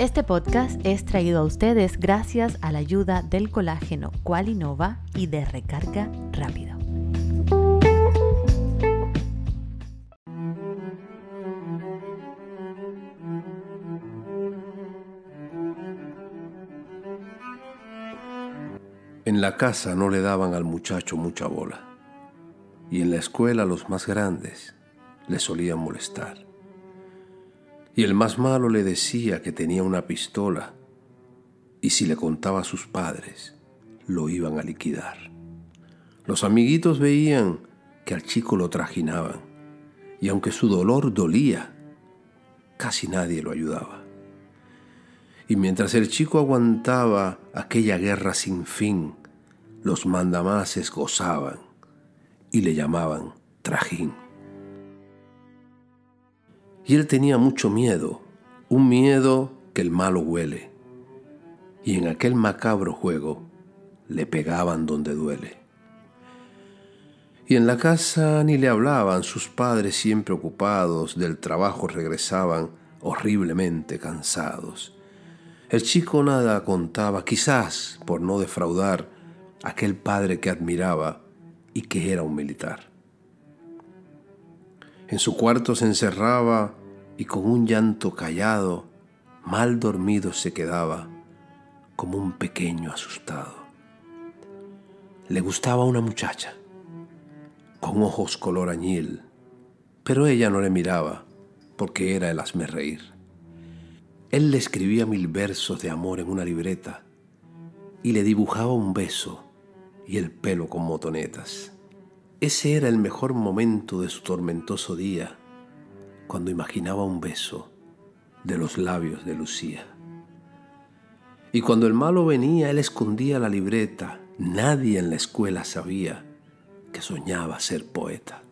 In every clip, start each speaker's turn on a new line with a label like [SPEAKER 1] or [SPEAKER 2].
[SPEAKER 1] Este podcast es traído a ustedes gracias a la ayuda del colágeno Qualinova y de recarga rápido.
[SPEAKER 2] En la casa no le daban al muchacho mucha bola y en la escuela los más grandes le solían molestar. Y el más malo le decía que tenía una pistola y si le contaba a sus padres, lo iban a liquidar. Los amiguitos veían que al chico lo trajinaban y aunque su dolor dolía, casi nadie lo ayudaba. Y mientras el chico aguantaba aquella guerra sin fin, los mandamases gozaban y le llamaban trajín. Y él tenía mucho miedo, un miedo que el malo huele. Y en aquel macabro juego le pegaban donde duele. Y en la casa ni le hablaban, sus padres siempre ocupados, del trabajo regresaban horriblemente cansados. El chico nada contaba, quizás por no defraudar aquel padre que admiraba y que era un militar. En su cuarto se encerraba y con un llanto callado, mal dormido se quedaba, como un pequeño asustado. Le gustaba una muchacha, con ojos color añil, pero ella no le miraba, porque era el hazme reír. Él le escribía mil versos de amor en una libreta y le dibujaba un beso y el pelo con motonetas. Ese era el mejor momento de su tormentoso día cuando imaginaba un beso de los labios de Lucía. Y cuando el malo venía, él escondía la libreta. Nadie en la escuela sabía que soñaba ser poeta.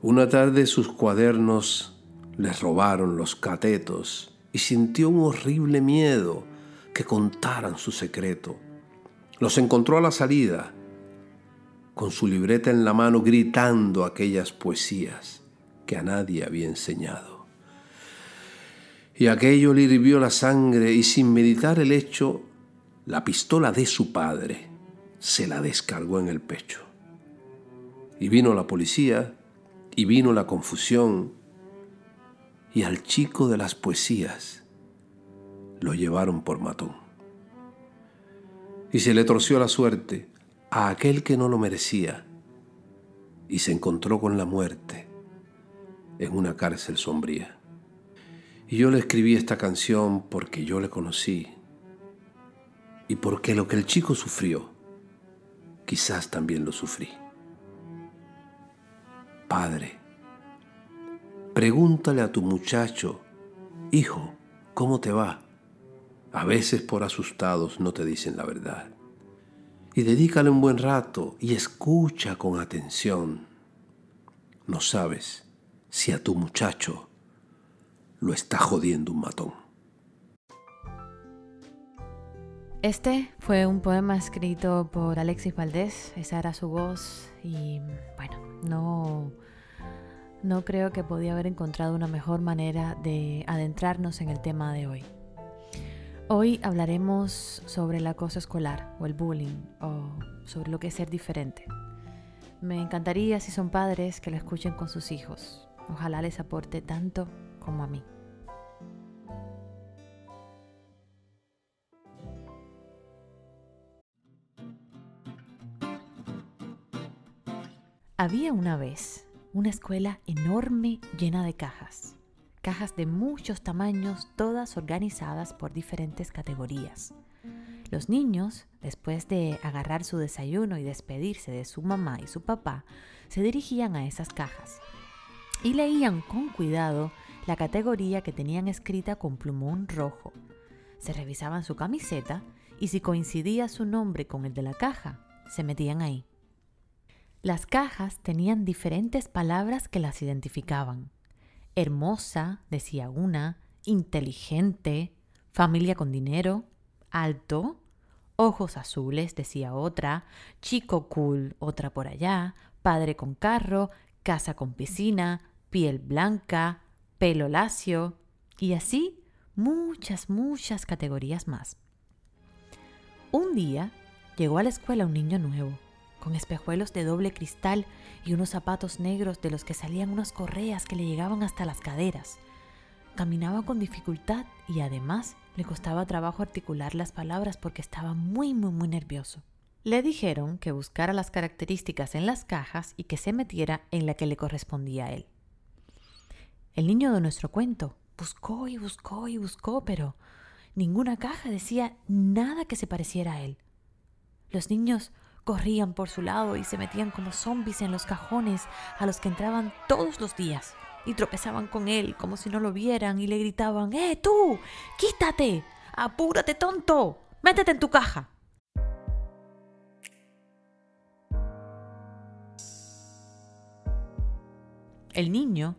[SPEAKER 2] Una tarde sus cuadernos les robaron los catetos y sintió un horrible miedo que contaran su secreto. Los encontró a la salida, con su libreta en la mano gritando aquellas poesías que a nadie había enseñado. Y aquello le hirvió la sangre y sin meditar el hecho, la pistola de su padre se la descargó en el pecho. Y vino la policía, y vino la confusión, y al chico de las poesías lo llevaron por matón. Y se le torció la suerte a aquel que no lo merecía, y se encontró con la muerte en una cárcel sombría. Y yo le escribí esta canción porque yo le conocí y porque lo que el chico sufrió, quizás también lo sufrí. Padre, pregúntale a tu muchacho, hijo, ¿cómo te va? A veces por asustados no te dicen la verdad. Y dedícale un buen rato y escucha con atención. No sabes si a tu muchacho lo está jodiendo un matón.
[SPEAKER 1] Este fue un poema escrito por Alexis Valdés, esa era su voz y bueno, no, no creo que podía haber encontrado una mejor manera de adentrarnos en el tema de hoy. Hoy hablaremos sobre el acoso escolar o el bullying o sobre lo que es ser diferente. Me encantaría si son padres que lo escuchen con sus hijos, Ojalá les aporte tanto como a mí. Había una vez una escuela enorme llena de cajas, cajas de muchos tamaños, todas organizadas por diferentes categorías. Los niños, después de agarrar su desayuno y despedirse de su mamá y su papá, se dirigían a esas cajas y leían con cuidado la categoría que tenían escrita con plumón rojo. Se revisaban su camiseta y si coincidía su nombre con el de la caja, se metían ahí. Las cajas tenían diferentes palabras que las identificaban. Hermosa, decía una, inteligente, familia con dinero, alto, ojos azules, decía otra, chico cool, otra por allá, padre con carro, casa con piscina, piel blanca, pelo lacio y así muchas, muchas categorías más. Un día llegó a la escuela un niño nuevo, con espejuelos de doble cristal y unos zapatos negros de los que salían unas correas que le llegaban hasta las caderas. Caminaba con dificultad y además le costaba trabajo articular las palabras porque estaba muy, muy, muy nervioso. Le dijeron que buscara las características en las cajas y que se metiera en la que le correspondía a él. El niño de nuestro cuento buscó y buscó y buscó, pero ninguna caja decía nada que se pareciera a él. Los niños corrían por su lado y se metían como zombies en los cajones a los que entraban todos los días y tropezaban con él como si no lo vieran y le gritaban, ¡Eh, tú! ¡Quítate! ¡Apúrate, tonto! ¡Métete en tu caja! El niño,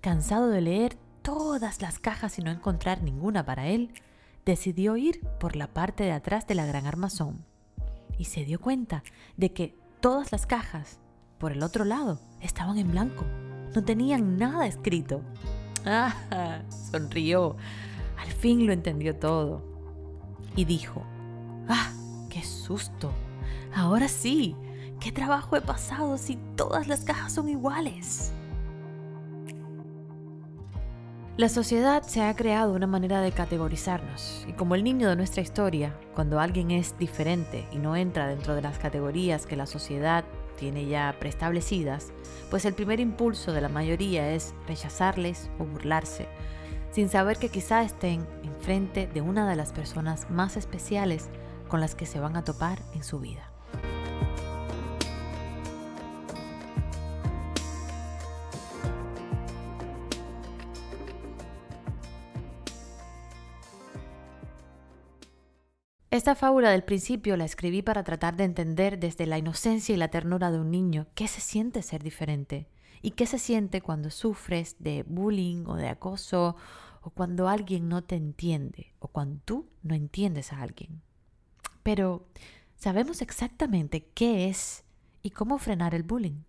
[SPEAKER 1] cansado de leer todas las cajas y no encontrar ninguna para él, decidió ir por la parte de atrás de la gran armazón y se dio cuenta de que todas las cajas, por el otro lado, estaban en blanco. No tenían nada escrito. Ah, sonrió. Al fin lo entendió todo. Y dijo, ¡ah, qué susto! Ahora sí, ¿qué trabajo he pasado si todas las cajas son iguales? La sociedad se ha creado una manera de categorizarnos y como el niño de nuestra historia, cuando alguien es diferente y no entra dentro de las categorías que la sociedad tiene ya preestablecidas, pues el primer impulso de la mayoría es rechazarles o burlarse, sin saber que quizá estén enfrente de una de las personas más especiales con las que se van a topar en su vida. Esta fábula del principio la escribí para tratar de entender desde la inocencia y la ternura de un niño qué se siente ser diferente y qué se siente cuando sufres de bullying o de acoso o cuando alguien no te entiende o cuando tú no entiendes a alguien. Pero, ¿sabemos exactamente qué es y cómo frenar el bullying?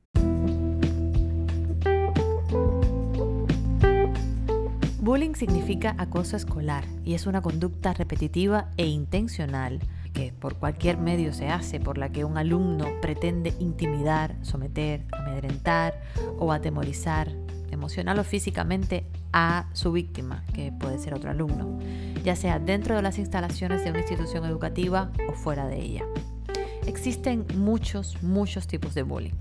[SPEAKER 1] Bullying significa acoso escolar y es una conducta repetitiva e intencional que por cualquier medio se hace por la que un alumno pretende intimidar, someter, amedrentar o atemorizar emocional o físicamente a su víctima, que puede ser otro alumno, ya sea dentro de las instalaciones de una institución educativa o fuera de ella. Existen muchos, muchos tipos de bullying.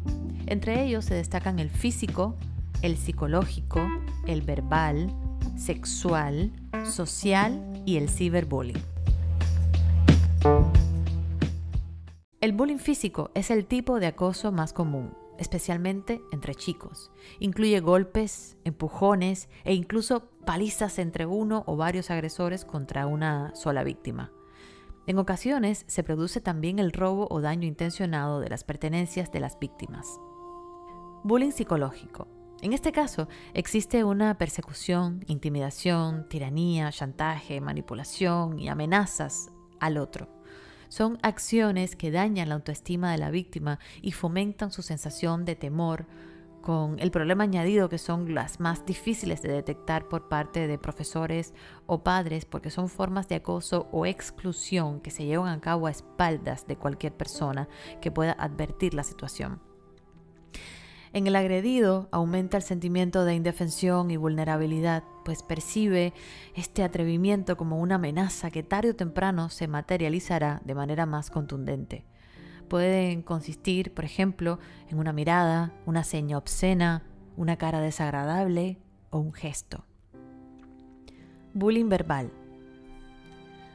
[SPEAKER 1] Entre ellos se destacan el físico, el psicológico, el verbal, sexual, social y el ciberbullying. El bullying físico es el tipo de acoso más común, especialmente entre chicos. Incluye golpes, empujones e incluso palizas entre uno o varios agresores contra una sola víctima. En ocasiones se produce también el robo o daño intencionado de las pertenencias de las víctimas. Bullying psicológico en este caso, existe una persecución, intimidación, tiranía, chantaje, manipulación y amenazas al otro. Son acciones que dañan la autoestima de la víctima y fomentan su sensación de temor, con el problema añadido que son las más difíciles de detectar por parte de profesores o padres porque son formas de acoso o exclusión que se llevan a cabo a espaldas de cualquier persona que pueda advertir la situación. En el agredido aumenta el sentimiento de indefensión y vulnerabilidad, pues percibe este atrevimiento como una amenaza que tarde o temprano se materializará de manera más contundente. Pueden consistir, por ejemplo, en una mirada, una seña obscena, una cara desagradable o un gesto. Bullying verbal.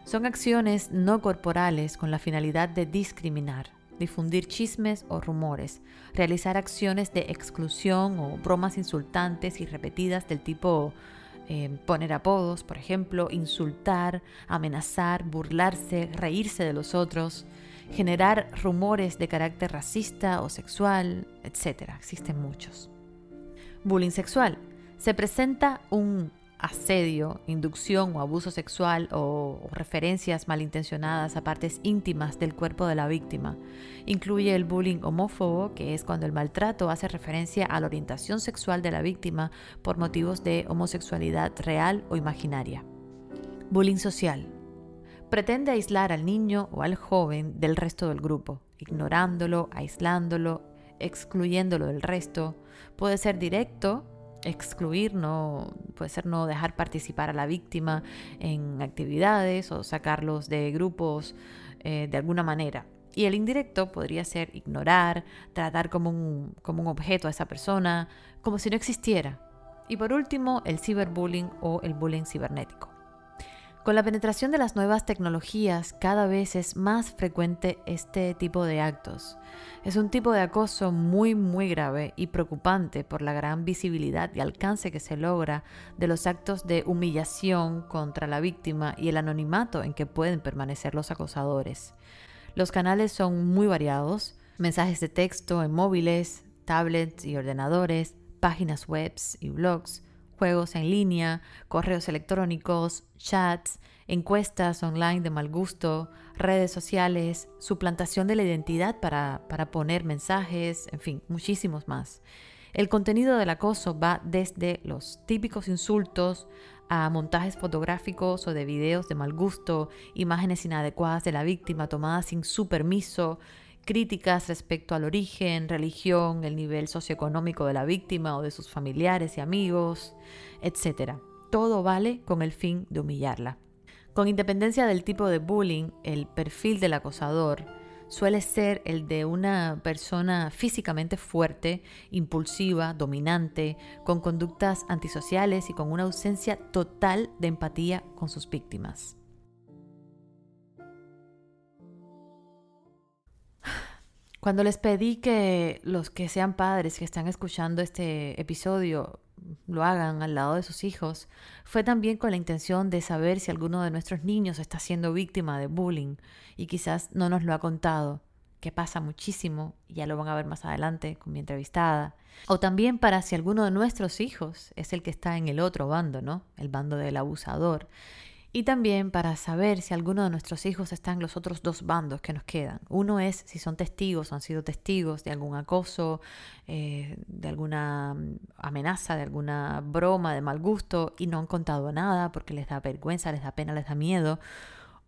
[SPEAKER 1] Son acciones no corporales con la finalidad de discriminar difundir chismes o rumores, realizar acciones de exclusión o bromas insultantes y repetidas del tipo eh, poner apodos, por ejemplo, insultar, amenazar, burlarse, reírse de los otros, generar rumores de carácter racista o sexual, etc. Existen muchos. Bullying sexual. Se presenta un asedio, inducción o abuso sexual o, referencias malintencionadas a partes íntimas del cuerpo de la víctima. Incluye el bullying homófobo, que es cuando el maltrato hace referencia a la orientación sexual de la víctima por motivos de homosexualidad real o imaginaria. Bullying social. Pretende aislar al niño o al joven del resto del grupo, ignorándolo, aislándolo, excluyéndolo del resto. Puede ser directo, excluir, no, puede ser no dejar participar a la víctima en actividades o sacarlos de grupos eh, de alguna manera. Y el indirecto podría ser ignorar, tratar como un, como un objeto a esa persona, como si no existiera. Y por último, el ciberbullying o el bullying cibernético. Con la penetración de las nuevas tecnologías, cada vez es más frecuente este tipo de actos. Es un tipo de acoso muy, muy grave y preocupante por la gran visibilidad y alcance que se logra de los actos de humillación contra la víctima y el anonimato en que pueden permanecer los acosadores. Los canales son muy variados, mensajes de texto en móviles, tablets y ordenadores, páginas web y blogs, juegos en línea, correos electrónicos, chats, encuestas online de mal gusto, redes sociales, suplantación de la identidad para, para, poner mensajes, en fin, muchísimos más. El contenido del acoso va desde los típicos insultos a montajes fotográficos o de videos de mal gusto, imágenes inadecuadas de la víctima tomadas sin su permiso, críticas respecto al origen, religión, el nivel socioeconómico de la víctima o de sus familiares y amigos, etc. Todo vale con el fin de humillarla. Con independencia del tipo de bullying, el perfil del acosador suele ser el de una persona físicamente fuerte, impulsiva, dominante, con conductas antisociales y con una ausencia total de empatía con sus víctimas. Cuando les pedí que los que sean padres que están escuchando este episodio lo hagan al lado de sus hijos, fue también con la intención de saber si alguno de nuestros niños está siendo víctima de bullying y quizás no nos lo ha contado, que pasa muchísimo, y ya lo van a ver más adelante con mi entrevistada. O también para si alguno de nuestros hijos es el que está en el otro bando, ¿no? El bando del abusador. Y también para saber si alguno de nuestros hijos está en los otros dos bandos que nos quedan. Uno es si son testigos o han sido testigos de algún acoso, eh, de alguna mm, amenaza, de alguna broma de mal gusto y no han contado nada porque les da vergüenza, les da pena, les da miedo.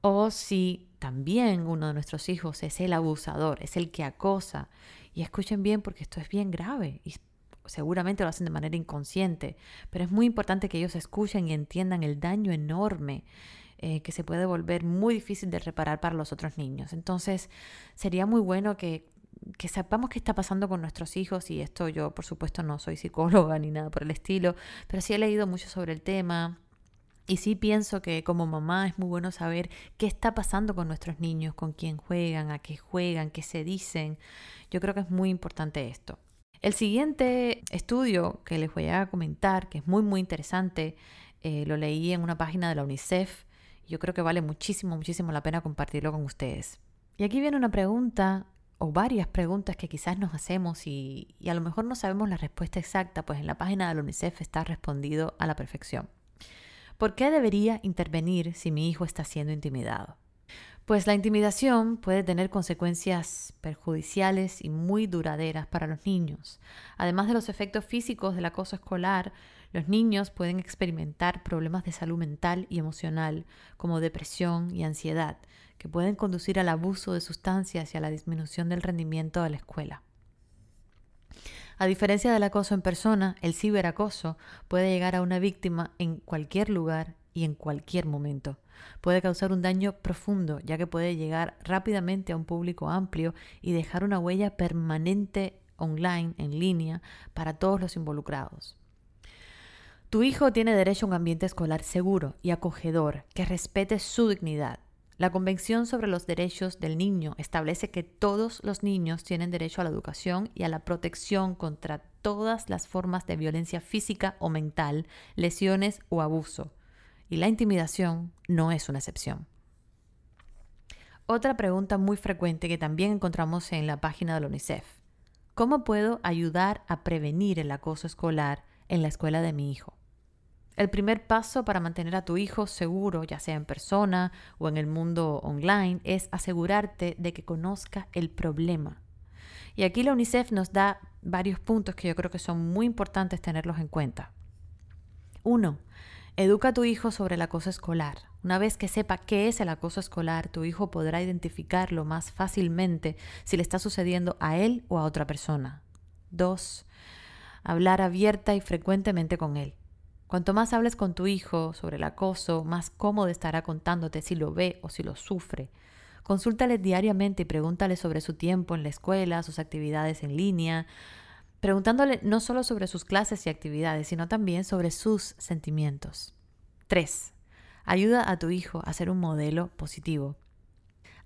[SPEAKER 1] O si también uno de nuestros hijos es el abusador, es el que acosa. Y escuchen bien porque esto es bien grave y seguramente lo hacen de manera inconsciente, pero es muy importante que ellos escuchen y entiendan el daño enorme eh, que se puede volver muy difícil de reparar para los otros niños. Entonces, sería muy bueno que, que sepamos qué está pasando con nuestros hijos y esto yo, por supuesto, no soy psicóloga ni nada por el estilo, pero sí he leído mucho sobre el tema. Y sí pienso que como mamá es muy bueno saber qué está pasando con nuestros niños, con quién juegan, a qué juegan, qué se dicen. Yo creo que es muy importante esto. El siguiente estudio que les voy a comentar, que es muy, muy interesante, eh, lo leí en una página de la UNICEF. Yo creo que vale muchísimo, muchísimo la pena compartirlo con ustedes. Y aquí viene una pregunta o varias preguntas que quizás nos hacemos y, y, a lo mejor no sabemos la respuesta exacta, pues en la página de la UNICEF está respondido a la perfección. ¿Por qué debería intervenir si mi hijo está siendo intimidado? Pues la intimidación puede tener consecuencias perjudiciales y muy duraderas para los niños. Además de los efectos físicos del acoso escolar, los niños pueden experimentar problemas de salud mental y emocional, como depresión y ansiedad, que pueden conducir al abuso de sustancias y a la disminución del rendimiento de la escuela. A diferencia del acoso en persona, el ciberacoso puede llegar a una víctima en cualquier lugar y en cualquier momento. Puede causar un daño profundo, ya que puede llegar rápidamente a un público amplio y dejar una huella permanente online, en línea, para todos los involucrados. Tu hijo tiene derecho a un ambiente escolar seguro y acogedor que respete su dignidad. La Convención sobre los Derechos del Niño establece que todos los niños tienen derecho a la educación y a la protección contra todas las formas de violencia física o mental, lesiones o abuso y la intimidación no es una excepción. Otra pregunta muy frecuente que también encontramos en la página de la UNICEF. ¿Cómo puedo ayudar a prevenir el acoso escolar en la escuela de mi hijo? El primer paso para mantener a tu hijo seguro, ya sea en persona o en el mundo online, es asegurarte de que conozca el problema. Y aquí la UNICEF nos da varios puntos que yo creo que son muy importantes tenerlos en cuenta. Uno, Educa a tu hijo sobre el acoso escolar. Una vez que sepa qué es el acoso escolar, tu hijo podrá identificarlo más fácilmente si le está sucediendo a él o a otra persona. 2. Hablar abierta y frecuentemente con él. Cuanto más hables con tu hijo sobre el acoso, más cómodo estará contándote si lo ve o si lo sufre. Consúltale diariamente y pregúntale sobre su tiempo en la escuela, sus actividades en línea, preguntándole no solo sobre sus clases y actividades, sino también sobre sus sentimientos. 3. Ayuda a tu hijo a ser un modelo positivo.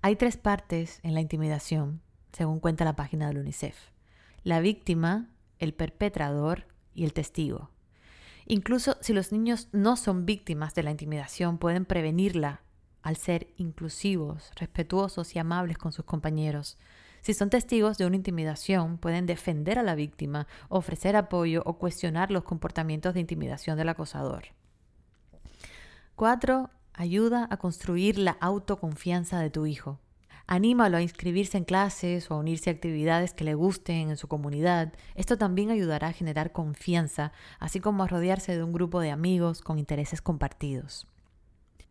[SPEAKER 1] Hay tres partes en la intimidación, según cuenta la página del UNICEF. La víctima, el perpetrador y el testigo. Incluso si los niños no son víctimas de la intimidación, pueden prevenirla al ser inclusivos, respetuosos y amables con sus compañeros. Si son testigos de una intimidación, pueden defender a la víctima, ofrecer apoyo o cuestionar los comportamientos de intimidación del acosador. 4. Ayuda a construir la autoconfianza de tu hijo. Anímalo a inscribirse en clases o a unirse a actividades que le gusten en su comunidad. Esto también ayudará a generar confianza, así como a rodearse de un grupo de amigos con intereses compartidos.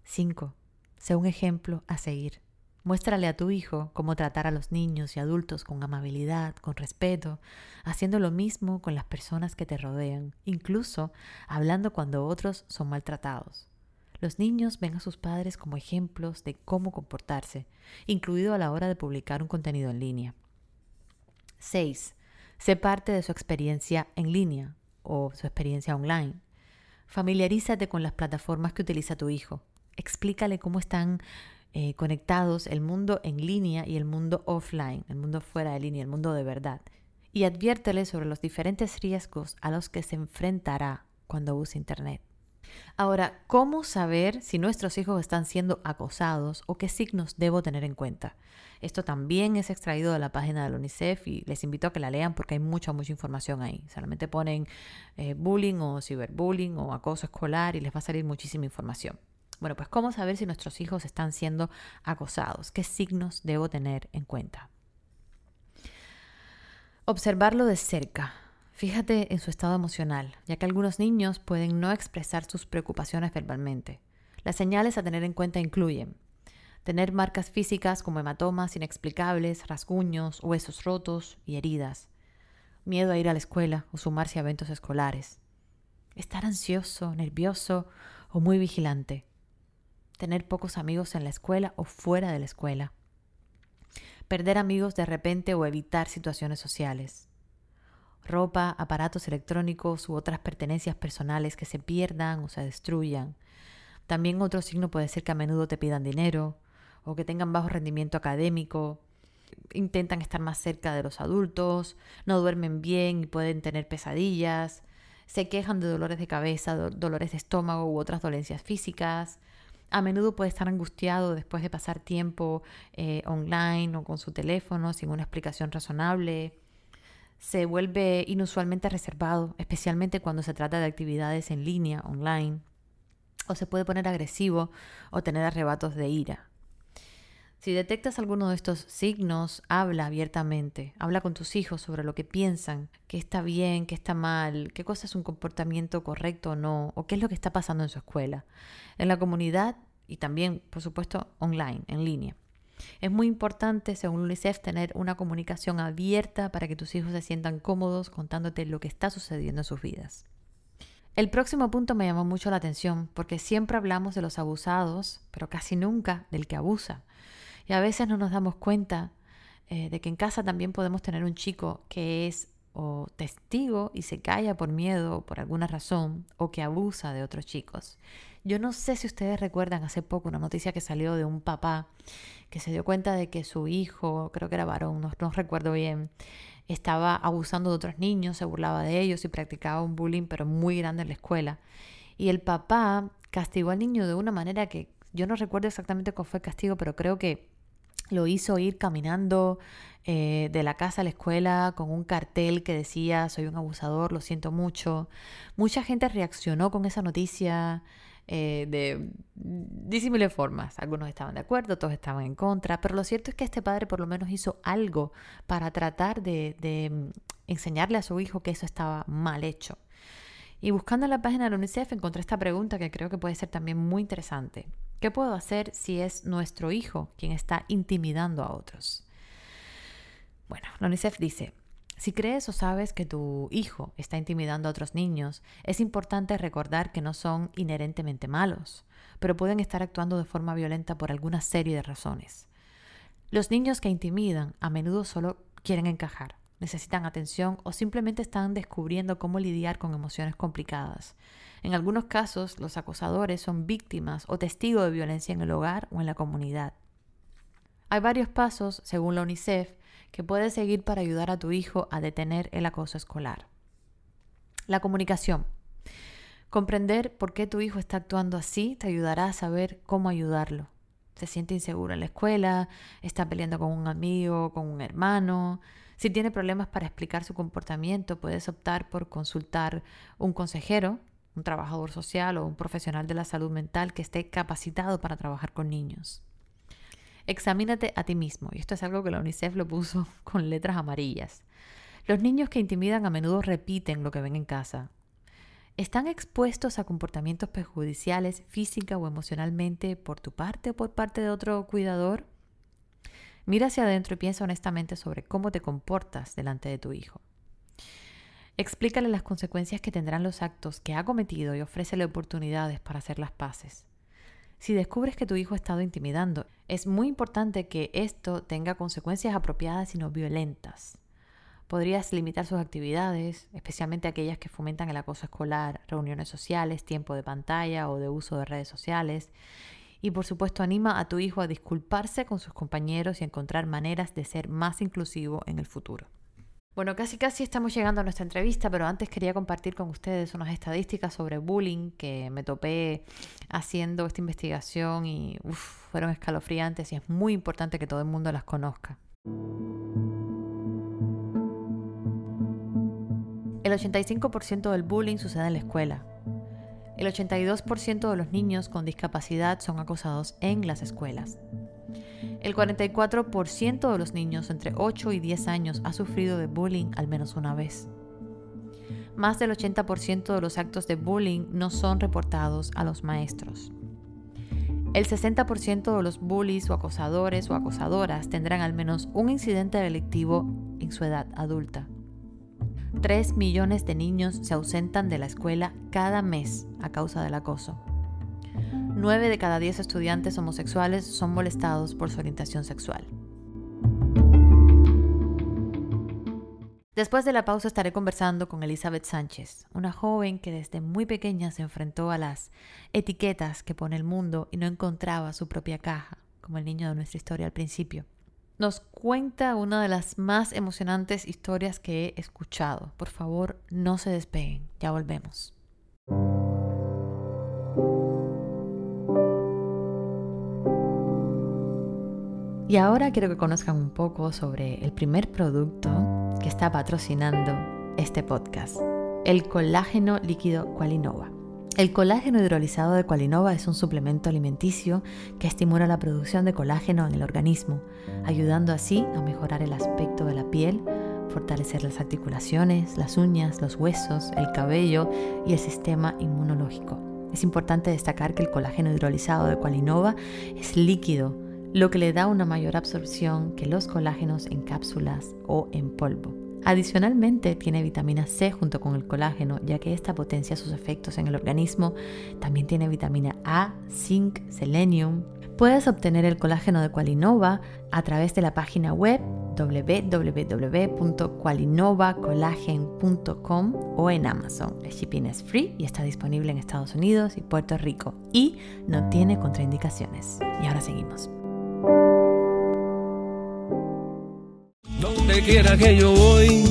[SPEAKER 1] 5. Sé un ejemplo a seguir. Muéstrale a tu hijo cómo tratar a los niños y adultos con amabilidad, con respeto, haciendo lo mismo con las personas que te rodean, incluso hablando cuando otros son maltratados. Los niños ven a sus padres como ejemplos de cómo comportarse, incluido a la hora de publicar un contenido en línea. 6. Sé parte de su experiencia en línea o su experiencia online. Familiarízate con las plataformas que utiliza tu hijo explícale cómo están eh, conectados el mundo en línea y el mundo offline, el mundo fuera de línea, el mundo de verdad. Y adviértele sobre los diferentes riesgos a los que se enfrentará cuando use Internet. Ahora, ¿cómo saber si nuestros hijos están siendo acosados o qué signos debo tener en cuenta? Esto también es extraído de la página del UNICEF y les invito a que la lean porque hay mucha, mucha información ahí. Solamente ponen eh, bullying o ciberbullying o acoso escolar y les va a salir muchísima información. Bueno, pues ¿cómo saber si nuestros hijos están siendo acosados? ¿Qué signos debo tener en cuenta? Observarlo de cerca. Fíjate en su estado emocional, ya que algunos niños pueden no expresar sus preocupaciones verbalmente. Las señales a tener en cuenta incluyen tener marcas físicas como hematomas inexplicables, rasguños, huesos rotos y heridas, miedo a ir a la escuela o sumarse a eventos escolares, estar ansioso, nervioso o muy vigilante, tener pocos amigos en la escuela o fuera de la escuela, perder amigos de repente o evitar situaciones sociales, ropa, aparatos electrónicos u otras pertenencias personales que se pierdan o se destruyan. También otro signo puede ser que a menudo te pidan dinero o que tengan bajo rendimiento académico, intentan estar más cerca de los adultos, no duermen bien y pueden tener pesadillas, se quejan de dolores de cabeza, dolores de estómago u otras dolencias físicas, a menudo puede estar angustiado después de pasar tiempo eh, online o con su teléfono sin una explicación razonable. Se vuelve inusualmente reservado, especialmente cuando se trata de actividades en línea, online. O se puede poner agresivo o tener arrebatos de ira. Si detectas alguno de estos signos, habla abiertamente, habla con tus hijos sobre lo que piensan, qué está bien, qué está mal, qué cosa es un comportamiento correcto o no, o qué es lo que está pasando en su escuela en la comunidad y también, por supuesto, online, en línea. Es muy importante, según UNICEF, tener una comunicación abierta para que tus hijos se sientan cómodos contándote lo que está sucediendo en sus vidas. El próximo punto me llamó mucho la atención porque siempre hablamos de los abusados, pero casi nunca del que abusa. Y a veces no nos damos cuenta eh, de que en casa también podemos tener un chico que es o testigo y se calla por miedo o por alguna razón o que abusa de otros chicos. Yo no sé si ustedes recuerdan hace poco una noticia que salió de un papá que se dio cuenta de que su hijo, creo que era varón, no, no recuerdo bien, estaba abusando de otros niños, se burlaba de ellos y practicaba un bullying pero muy grande en la escuela. Y el papá castigó al niño de una manera que yo no recuerdo exactamente cuál fue el castigo, pero creo que lo hizo ir caminando eh, de la casa a la escuela con un cartel que decía soy un abusador, lo siento mucho. Mucha gente reaccionó con esa noticia eh, de disímiles formas. Algunos estaban de acuerdo, otros estaban en contra, pero lo cierto es que este padre por lo menos hizo algo para tratar de, de enseñarle a su hijo que eso estaba mal hecho. Y buscando en la página de la UNICEF encontré esta pregunta que creo que puede ser también muy interesante. ¿Qué puedo hacer si es nuestro hijo quien está intimidando a otros? Bueno, la UNICEF dice, si crees o sabes que tu hijo está intimidando a otros niños, es importante recordar que no son inherentemente malos, pero pueden estar actuando de forma violenta por alguna serie de razones. Los niños que intimidan a menudo solo quieren encajar, necesitan atención o simplemente están descubriendo cómo lidiar con emociones complicadas. En algunos casos, los acosadores son víctimas o testigos de violencia en el hogar o en la comunidad. Hay varios pasos, según la UNICEF, que puedes seguir para ayudar a tu hijo a detener el acoso escolar. La comunicación. Comprender por qué tu hijo está actuando así te ayudará a saber cómo ayudarlo. Se siente inseguro en la escuela, está peleando con un amigo, con un hermano. Si tiene problemas para explicar su comportamiento, puedes optar por consultar un consejero, un trabajador social o un profesional de la salud mental que esté capacitado para trabajar con niños. Examínate a ti mismo, y esto es algo que la UNICEF lo puso con letras amarillas. Los niños que intimidan a menudo repiten lo que ven en casa. ¿Están expuestos a comportamientos perjudiciales física o emocionalmente por tu parte o por parte de otro cuidador? Mira hacia adentro y piensa honestamente sobre cómo te comportas delante de tu hijo. Explícale las consecuencias que tendrán los actos que ha cometido y ofrécele oportunidades para hacer las paces. Si descubres que tu hijo ha estado intimidando, es muy importante que esto tenga consecuencias apropiadas y no violentas. Podrías limitar sus actividades, especialmente aquellas que fomentan el acoso escolar, reuniones sociales, tiempo de pantalla o de uso de redes sociales. Y por supuesto anima a tu hijo a disculparse con sus compañeros y encontrar maneras de ser más inclusivo en el futuro. Bueno, casi casi estamos llegando a nuestra entrevista, pero antes quería compartir con ustedes unas estadísticas sobre bullying que me topé haciendo esta investigación y fueron escalofriantes y es muy importante que todo el mundo las conozca. El 85% del bullying sucede en la escuela. El 82% de los niños con discapacidad son acosados en las escuelas. El 44% de los niños entre 8 y 10 años ha sufrido de bullying al menos una vez. Más del 80% de los actos de bullying no son reportados a los maestros. El 60% de los bullies o acosadores o acosadoras tendrán al menos un incidente delictivo en su edad adulta. 3 millones de niños se ausentan de la escuela cada mes a causa del acoso. 9 de cada 10 estudiantes homosexuales son molestados por su orientación sexual. Después de la pausa estaré conversando con Elizabeth Sánchez, una joven que desde muy pequeña se enfrentó a las etiquetas que pone el mundo y no encontraba su propia caja, como el niño de nuestra historia al principio. Nos cuenta una de las más emocionantes historias que he escuchado. Por favor, no se despeguen, ya volvemos. Y ahora quiero que conozcan un poco sobre el primer producto que está patrocinando este podcast, el colágeno líquido Qualinova. El colágeno hidrolizado de Qualinova es un suplemento alimenticio que estimula la producción de colágeno en el organismo, ayudando así a mejorar el aspecto de la piel, fortalecer las articulaciones, las uñas, los huesos, el cabello y el sistema inmunológico. Es importante destacar que el colágeno hidrolizado de Qualinova es líquido, lo que le da una mayor absorción que los colágenos en cápsulas o en polvo. Adicionalmente tiene vitamina C junto con el colágeno, ya que esta potencia sus efectos en el organismo. También tiene vitamina A, zinc, selenium. Puedes obtener el colágeno de Qualinova a través de la página web www.qualinovacolagen.com o en Amazon. El shipping es free y está disponible en Estados Unidos y Puerto Rico y no tiene contraindicaciones. Y ahora seguimos. Donde quiera que yo voy,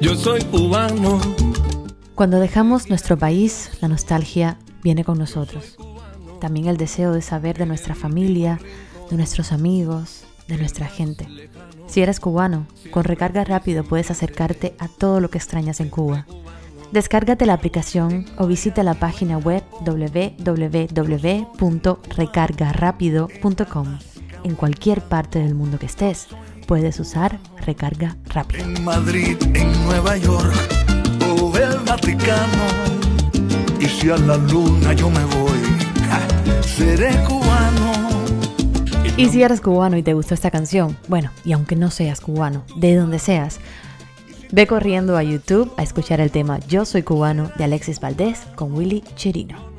[SPEAKER 1] yo soy cubano. Cuando dejamos nuestro país, la nostalgia viene con nosotros. También el deseo de saber de nuestra familia, de nuestros amigos, de nuestra gente. Si eres cubano, con recarga rápido puedes acercarte a todo lo que extrañas en Cuba. Descárgate la aplicación o visita la página web www.recargarapido.com. En cualquier parte del mundo que estés, puedes usar recarga rápida.
[SPEAKER 3] En Madrid, en Nueva York o Vaticano. Y si a la luna yo me voy, seré cubano.
[SPEAKER 1] Y si eres cubano y te gustó esta canción, bueno, y aunque no seas cubano, de donde seas, ve corriendo a YouTube a escuchar el tema Yo soy cubano de Alexis Valdés con Willy Chirino.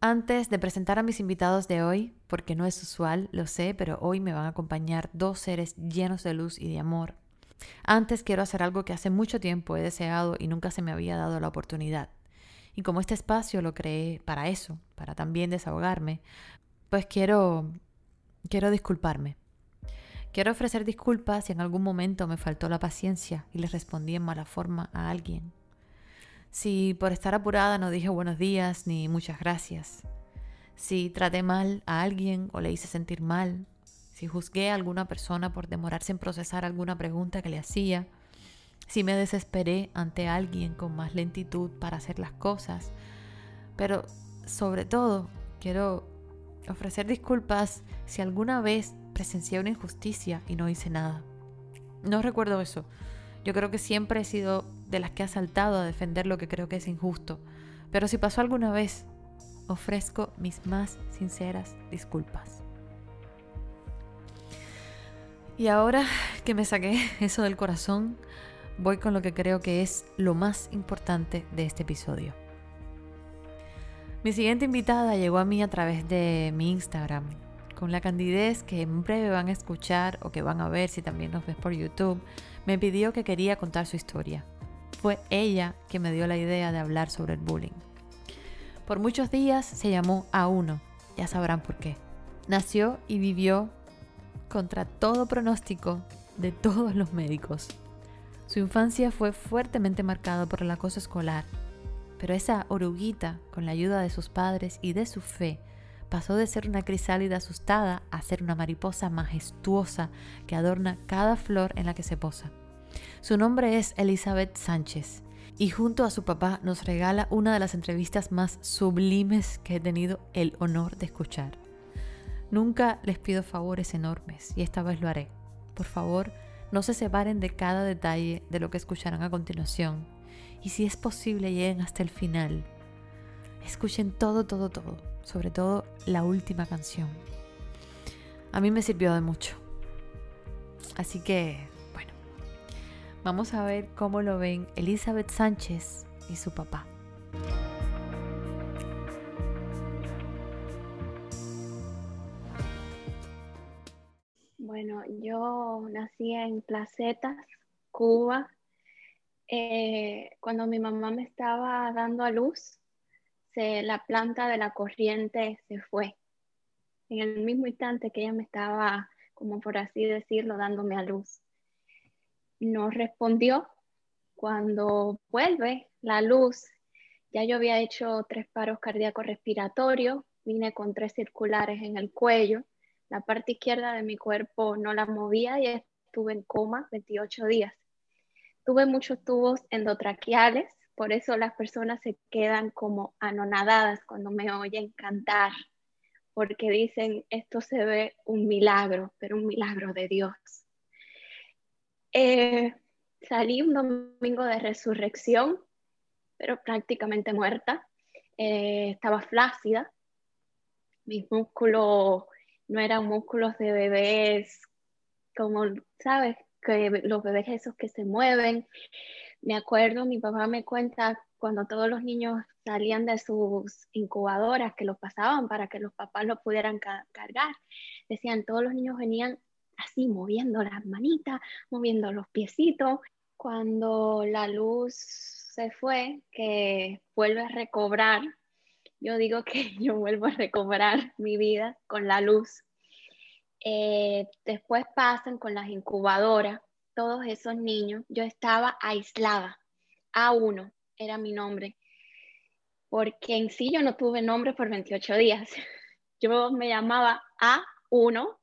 [SPEAKER 1] Antes de presentar a mis invitados de hoy, porque no es usual, lo sé, pero hoy me van a acompañar dos seres llenos de luz y de amor. Antes quiero hacer algo que hace mucho tiempo he deseado y nunca se me había dado la oportunidad. Y como este espacio lo creé para eso, para también desahogarme, pues quiero quiero disculparme. Quiero ofrecer disculpas si en algún momento me faltó la paciencia y les respondí en mala forma a alguien si por estar apurada no dije buenos días ni muchas gracias. Si traté mal a alguien o le hice sentir mal. Si juzgué a alguna persona por demorarse en procesar alguna pregunta que le hacía. Si me desesperé ante alguien con más lentitud para hacer las cosas. Pero sobre todo quiero ofrecer disculpas si alguna vez presencié una injusticia y no hice nada. No recuerdo eso. Yo creo que siempre he sido de las que ha saltado a defender lo que creo que es injusto. Pero si pasó alguna vez, ofrezco mis más sinceras disculpas. Y ahora que me saqué eso del corazón, voy con lo que creo que es lo más importante de este episodio. Mi siguiente invitada llegó a mí a través de mi Instagram, con la candidez que en breve van a escuchar o que van a ver si también nos ves por YouTube me pidió que quería contar su historia. Fue ella que me dio la idea de hablar sobre el bullying. Por muchos días se llamó A1, ya sabrán por qué. Nació y vivió contra todo pronóstico de todos los médicos. Su infancia fue fuertemente marcada por el acoso escolar, pero esa oruguita, con la ayuda de sus padres y de su fe, pasó de ser una crisálida asustada a ser una mariposa majestuosa que adorna cada flor en la que se posa. Su nombre es Elizabeth Sánchez y junto a su papá nos regala una de las entrevistas más sublimes que he tenido el honor de escuchar. Nunca les pido favores enormes y esta vez lo haré. Por favor, no se separen de cada detalle de lo que escucharán a continuación y si es posible lleguen hasta el final. Escuchen todo, todo, todo sobre todo la última canción. A mí me sirvió de mucho. Así que, bueno, vamos a ver cómo lo ven Elizabeth Sánchez y su papá.
[SPEAKER 4] Bueno, yo nací en Placetas, Cuba. Eh, cuando mi mamá me estaba dando a luz, la planta de la corriente se fue. En el mismo instante que ella me estaba, como por así decirlo, dándome a luz. No respondió. Cuando vuelve la luz, ya yo había hecho tres paros cardíacos respiratorios, vine con tres circulares en el cuello, la parte izquierda de mi cuerpo no la movía y estuve en coma 28 días. Tuve muchos tubos endotraqueales, por eso las personas se quedan como anonadadas cuando me oyen cantar, porque dicen, esto se ve un milagro, pero un milagro de Dios. Eh, salí un domingo de resurrección, pero prácticamente muerta. Eh, estaba flácida. Mis músculos no eran músculos de bebés, como, ¿sabes? Que los bebés esos que se mueven me acuerdo, mi papá me cuenta cuando todos los niños salían de sus incubadoras, que los pasaban para que los papás los pudieran cargar. Decían, todos los niños venían así, moviendo las manitas, moviendo los piecitos. Cuando la luz se fue, que vuelve a recobrar, yo digo que yo vuelvo a recobrar mi vida con la luz. Eh, después pasan con las incubadoras, todos esos niños, yo estaba aislada. A1 era mi nombre, porque en sí yo no tuve nombre por 28 días. Yo me llamaba A1,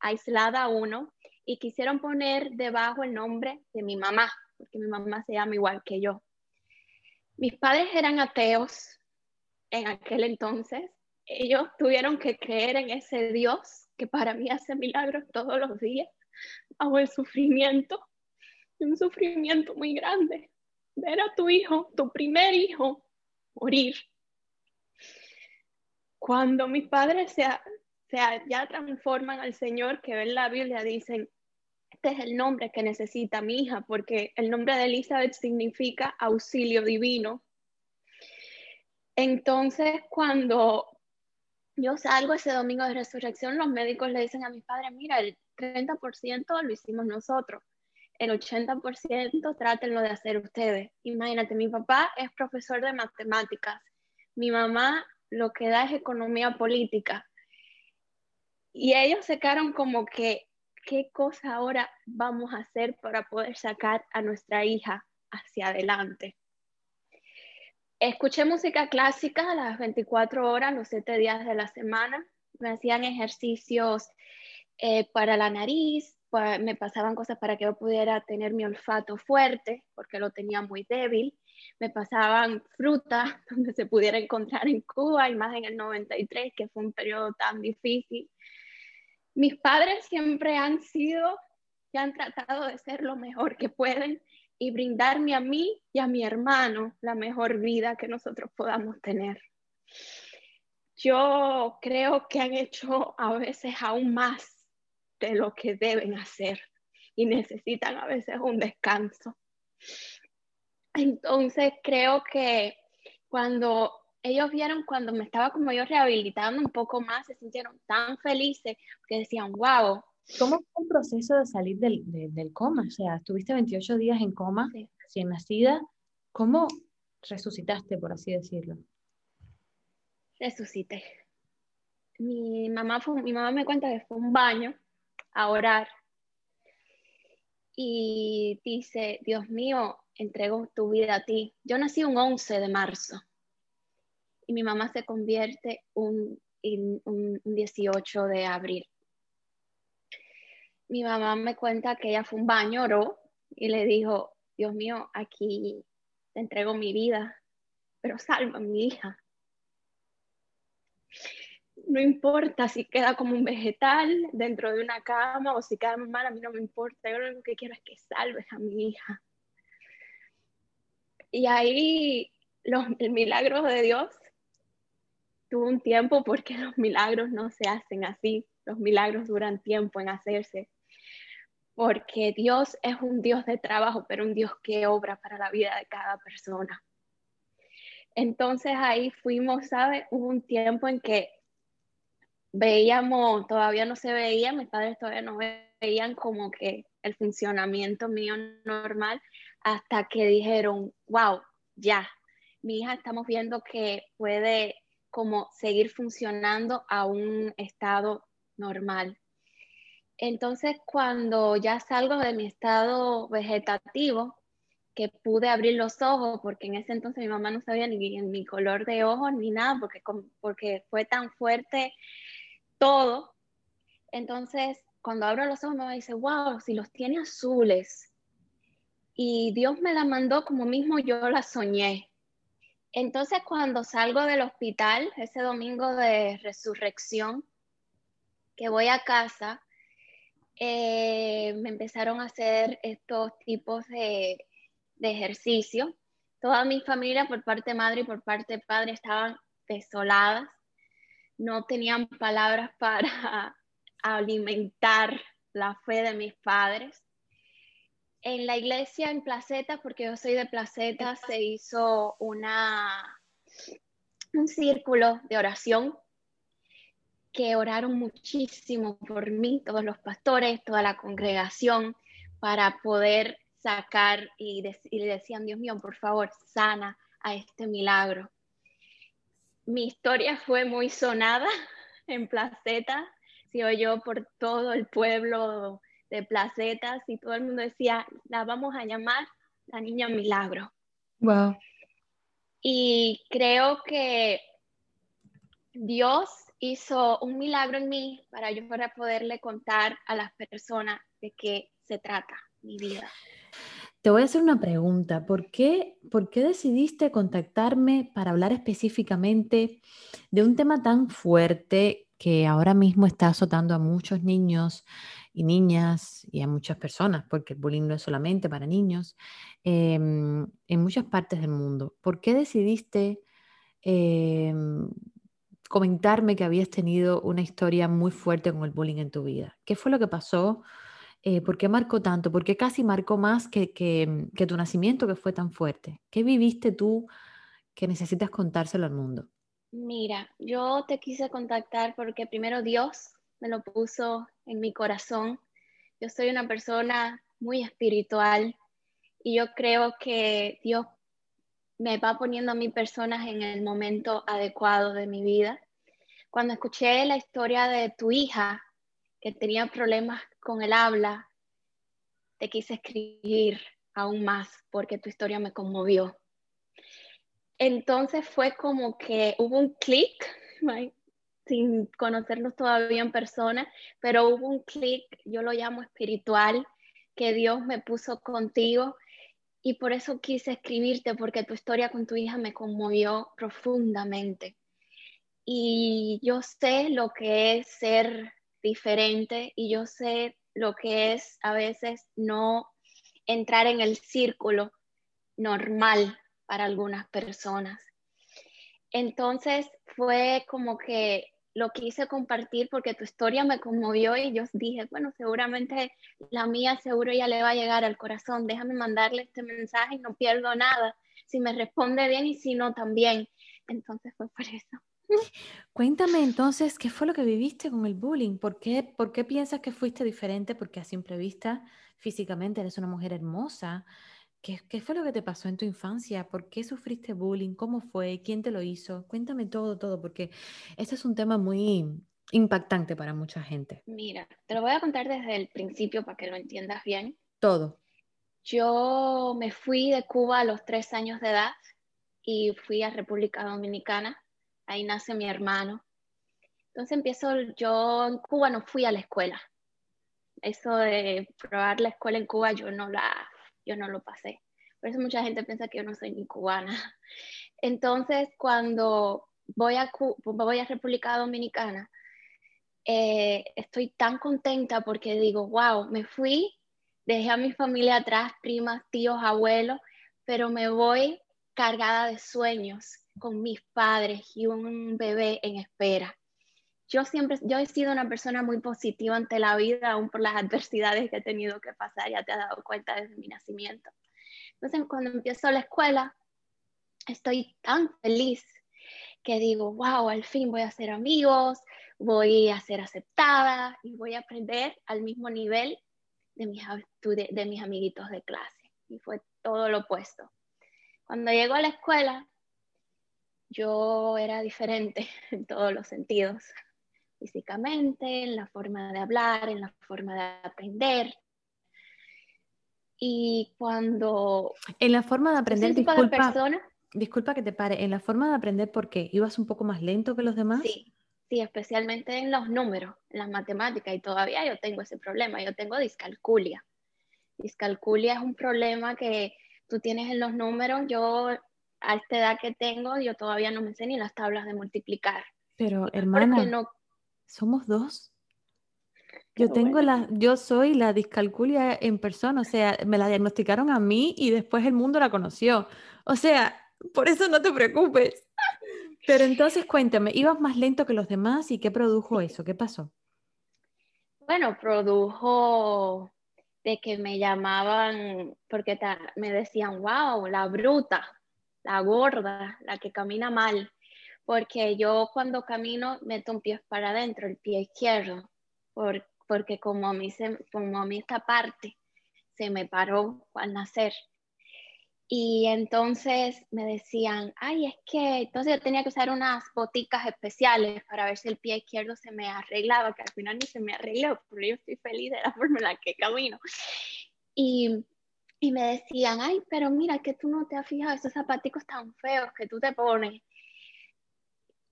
[SPEAKER 4] aislada 1, y quisieron poner debajo el nombre de mi mamá, porque mi mamá se llama igual que yo. Mis padres eran ateos en aquel entonces, ellos tuvieron que creer en ese Dios que para mí hace milagros todos los días, bajo el sufrimiento, un sufrimiento muy grande. Ver a tu hijo, tu primer hijo, morir. Cuando mis padres se, se ya transforman al Señor, que ven la Biblia, dicen, este es el nombre que necesita mi hija, porque el nombre de Elizabeth significa auxilio divino. Entonces, cuando yo salgo ese domingo de resurrección, los médicos le dicen a mis padres, mira, el 30% lo hicimos nosotros, el 80% trátenlo de hacer ustedes. Imagínate, mi papá es profesor de matemáticas, mi mamá lo que da es economía política. Y ellos se quedaron como que, ¿qué cosa ahora vamos a hacer para poder sacar a nuestra hija hacia adelante? Escuché música clásica a las 24 horas, los 7 días de la semana. Me hacían ejercicios eh, para la nariz, me pasaban cosas para que yo pudiera tener mi olfato fuerte, porque lo tenía muy débil. Me pasaban frutas donde se pudiera encontrar en Cuba y más en el 93, que fue un periodo tan difícil. Mis padres siempre han sido y han tratado de ser lo mejor que pueden y brindarme a mí y a mi hermano la mejor vida que nosotros podamos tener. Yo creo que han hecho a veces aún más de lo que deben hacer y necesitan a veces un descanso. Entonces creo que cuando ellos vieron cuando me estaba como yo rehabilitando un poco más, se sintieron tan felices que decían, wow,
[SPEAKER 1] ¿Cómo fue el proceso de salir del, del coma? O sea, estuviste 28 días en coma, recién nacida. ¿Cómo resucitaste, por así decirlo?
[SPEAKER 4] Resucité. Mi mamá, fue, mi mamá me cuenta que fue un baño a orar y dice, Dios mío, entrego tu vida a ti. Yo nací un 11 de marzo y mi mamá se convierte un, un 18 de abril mi mamá me cuenta que ella fue un baño, oró y le dijo, Dios mío, aquí te entrego mi vida, pero salva a mi hija. No importa si queda como un vegetal dentro de una cama o si queda mal, a mí no me importa. Yo lo único que quiero es que salves a mi hija. Y ahí los, el milagro de Dios tuvo un tiempo porque los milagros no se hacen así. Los milagros duran tiempo en hacerse porque Dios es un Dios de trabajo, pero un Dios que obra para la vida de cada persona. Entonces ahí fuimos, ¿sabes? Hubo un tiempo en que veíamos, todavía no se veía, mis padres todavía no veían como que el funcionamiento mío normal, hasta que dijeron, wow, ya, mi hija estamos viendo que puede como seguir funcionando a un estado normal. Entonces, cuando ya salgo de mi estado vegetativo, que pude abrir los ojos, porque en ese entonces mi mamá no sabía ni mi color de ojos ni nada, porque, porque fue tan fuerte todo. Entonces, cuando abro los ojos, me dice, wow, si los tiene azules. Y Dios me la mandó como mismo yo la soñé. Entonces, cuando salgo del hospital, ese domingo de resurrección, que voy a casa, eh, me empezaron a hacer estos tipos de, de ejercicio. Toda mi familia, por parte madre y por parte padre, estaban desoladas. No tenían palabras para alimentar la fe de mis padres. En la iglesia en Placeta, porque yo soy de Placeta, se hizo una, un círculo de oración que oraron muchísimo por mí, todos los pastores, toda la congregación, para poder sacar y, le decían, Dios mío, por favor, sana a este milagro. Mi historia fue muy sonada en Placeta, se oyó por todo el pueblo de Placetas y todo el mundo decía, la vamos a llamar la niña milagro.
[SPEAKER 1] Wow.
[SPEAKER 4] Y creo que Dios hizo un milagro en mí para yo poderle contar a las personas de qué se trata mi vida.
[SPEAKER 1] Te voy a hacer una pregunta. ¿Por qué, ¿Por qué decidiste contactarme para hablar específicamente de un tema tan fuerte que ahora mismo está azotando a muchos niños y niñas y a muchas personas, porque el bullying no es solamente para niños, em, en muchas partes del mundo? ¿Por qué decidiste em, comentarme que habías tenido una historia muy fuerte con el bullying en tu vida? ¿Qué fue lo que pasó? Eh, ¿Por qué marcó tanto? ¿Por qué casi marcó más que, mm, que, tu nacimiento que fue tan fuerte? ¿Qué viviste tú que necesitas contárselo al mundo?
[SPEAKER 4] Mira, yo te quise contactar porque primero Dios me lo puso en mi corazón. Yo soy una persona muy espiritual y yo creo que Dios me va poniendo a mis personas en el momento adecuado de mi vida. Cuando escuché la historia de tu hija que tenía problemas con el habla, te quise escribir aún más porque tu historia me conmovió. Entonces fue como que hubo un clic, sin conocernos todavía en persona, pero hubo un clic, yo lo llamo espiritual, que Dios me puso contigo y por eso quise escribirte porque tu historia con tu hija me conmovió profundamente. Y yo sé lo que es ser diferente y yo sé lo que es a veces no entrar en el círculo normal para algunas personas. Entonces fue como que lo quise compartir porque tu historia me conmovió y yo dije, bueno, seguramente la mía seguro ya le va a llegar al corazón, déjame mandarle este mensaje y no pierdo nada, si me responde bien y si no también. Entonces fue por eso.
[SPEAKER 1] Cuéntame entonces, ¿qué fue lo que viviste con el bullying? ¿Por qué, ¿Por qué piensas que fuiste diferente? Porque a simple vista, físicamente eres una mujer hermosa. ¿Qué, ¿Qué, fue lo que te pasó en tu infancia? ¿Por qué sufriste bullying? ¿Cómo fue? ¿Quién te lo hizo? Cuéntame todo, todo, porque este es un tema muy impactante para mucha gente.
[SPEAKER 4] Mira, te lo voy a contar desde el principio para que lo entiendas bien.
[SPEAKER 1] Todo.
[SPEAKER 4] Yo me fui de Cuba a los tres años de edad y fui a República Dominicana ahí nace mi hermano. Entonces empiezo, yo en Cuba no fui a la escuela. Eso de probar la escuela en Cuba yo no, la, yo no lo pasé. Por eso mucha gente piensa que yo no soy ni cubana. Entonces cuando voy a, voy a República Dominicana, eh, estoy tan contenta porque digo, wow, me fui, dejé a mi familia atrás, primas, tíos, abuelos, pero me voy cargada de sueños con mis padres y un bebé en espera. Yo siempre, yo he sido una persona muy positiva ante la vida, aún por las adversidades que he tenido que pasar, ya te has dado cuenta desde mi nacimiento. Entonces, cuando empiezo la escuela, estoy tan feliz que digo, wow, al fin voy a ser amigos, voy a ser aceptada y voy a aprender al mismo nivel de mis, de mis amiguitos de clase. Y fue todo lo opuesto. Cuando llego a la escuela, yo era diferente en todos los sentidos, físicamente, en la forma de hablar, en la forma de aprender. Y cuando...
[SPEAKER 1] En la forma de aprender, disculpa, disculpa que te pare, en la forma de aprender, ¿por qué? ¿Ibas un poco más lento que los demás?
[SPEAKER 4] Sí, sí, especialmente en los números, en las matemáticas, y todavía yo tengo ese problema, yo tengo discalculia. Discalculia es un problema que tú tienes en los números, yo a esta edad que tengo, yo todavía no me sé ni las tablas de multiplicar.
[SPEAKER 1] Pero hermana, no... somos dos. Yo tengo la, yo soy la discalculia en persona, o sea, me la diagnosticaron a mí y después el mundo la conoció. O sea, por eso no te preocupes. Pero entonces cuéntame, ¿ibas más lento que los demás y qué produjo eso? ¿Qué pasó?
[SPEAKER 4] Bueno, produjo de que me llamaban, porque me decían, wow, la bruta, la gorda, la que camina mal, porque yo cuando camino meto un pie para adentro, el pie izquierdo, porque como a, mí se, como a esta parte se me paró al nacer. Y entonces me decían, ay, es que entonces yo tenía que usar unas boticas especiales para ver si el pie izquierdo se me arreglaba, que al final ni se me arregló, pero yo estoy feliz de la forma en la que camino. Y y me decían, ay, pero mira que tú no te has fijado esos zapaticos tan feos que tú te pones.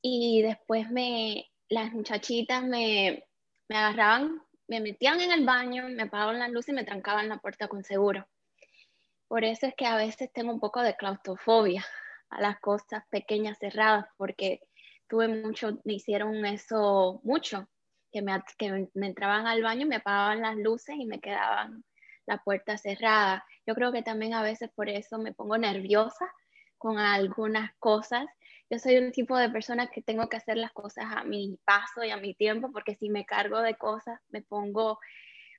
[SPEAKER 4] Y después me, las muchachitas me, me agarraban, me metían en el baño, me apagaban la luz y me trancaban la puerta con seguro. Por eso es que a veces tengo un poco de claustrofobia a las cosas pequeñas cerradas, porque tuve mucho, me hicieron eso mucho, que me, que me entraban al baño, me apagaban las luces y me quedaban la puerta cerrada. Yo creo que también a veces por eso me pongo nerviosa con algunas cosas. Yo soy un tipo de persona que tengo que hacer las cosas a mi paso y a mi tiempo, porque si me cargo de cosas me pongo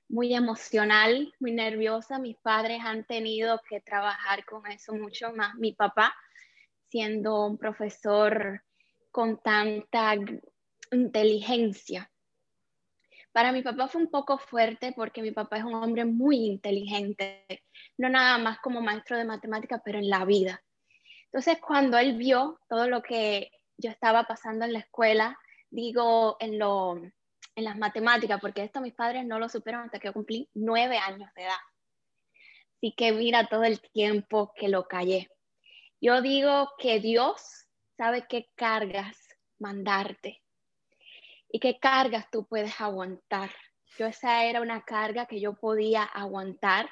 [SPEAKER 4] muy emocional, muy nerviosa. Mis padres han tenido que trabajar con eso mucho más. Mi papá, siendo un profesor con tanta inteligencia. Para mi papá fue un poco fuerte porque mi papá es un hombre muy inteligente, no nada más como maestro de matemáticas, pero en la vida. Entonces, cuando él vio todo lo que yo estaba pasando en la escuela, digo, en, lo, en las matemáticas, porque esto mis padres no lo supieron hasta que cumplí nueve años de edad. Así que mira todo el tiempo que lo callé. Yo digo que Dios sabe qué cargas mandarte y qué cargas tú puedes aguantar. Yo esa era una carga que yo podía aguantar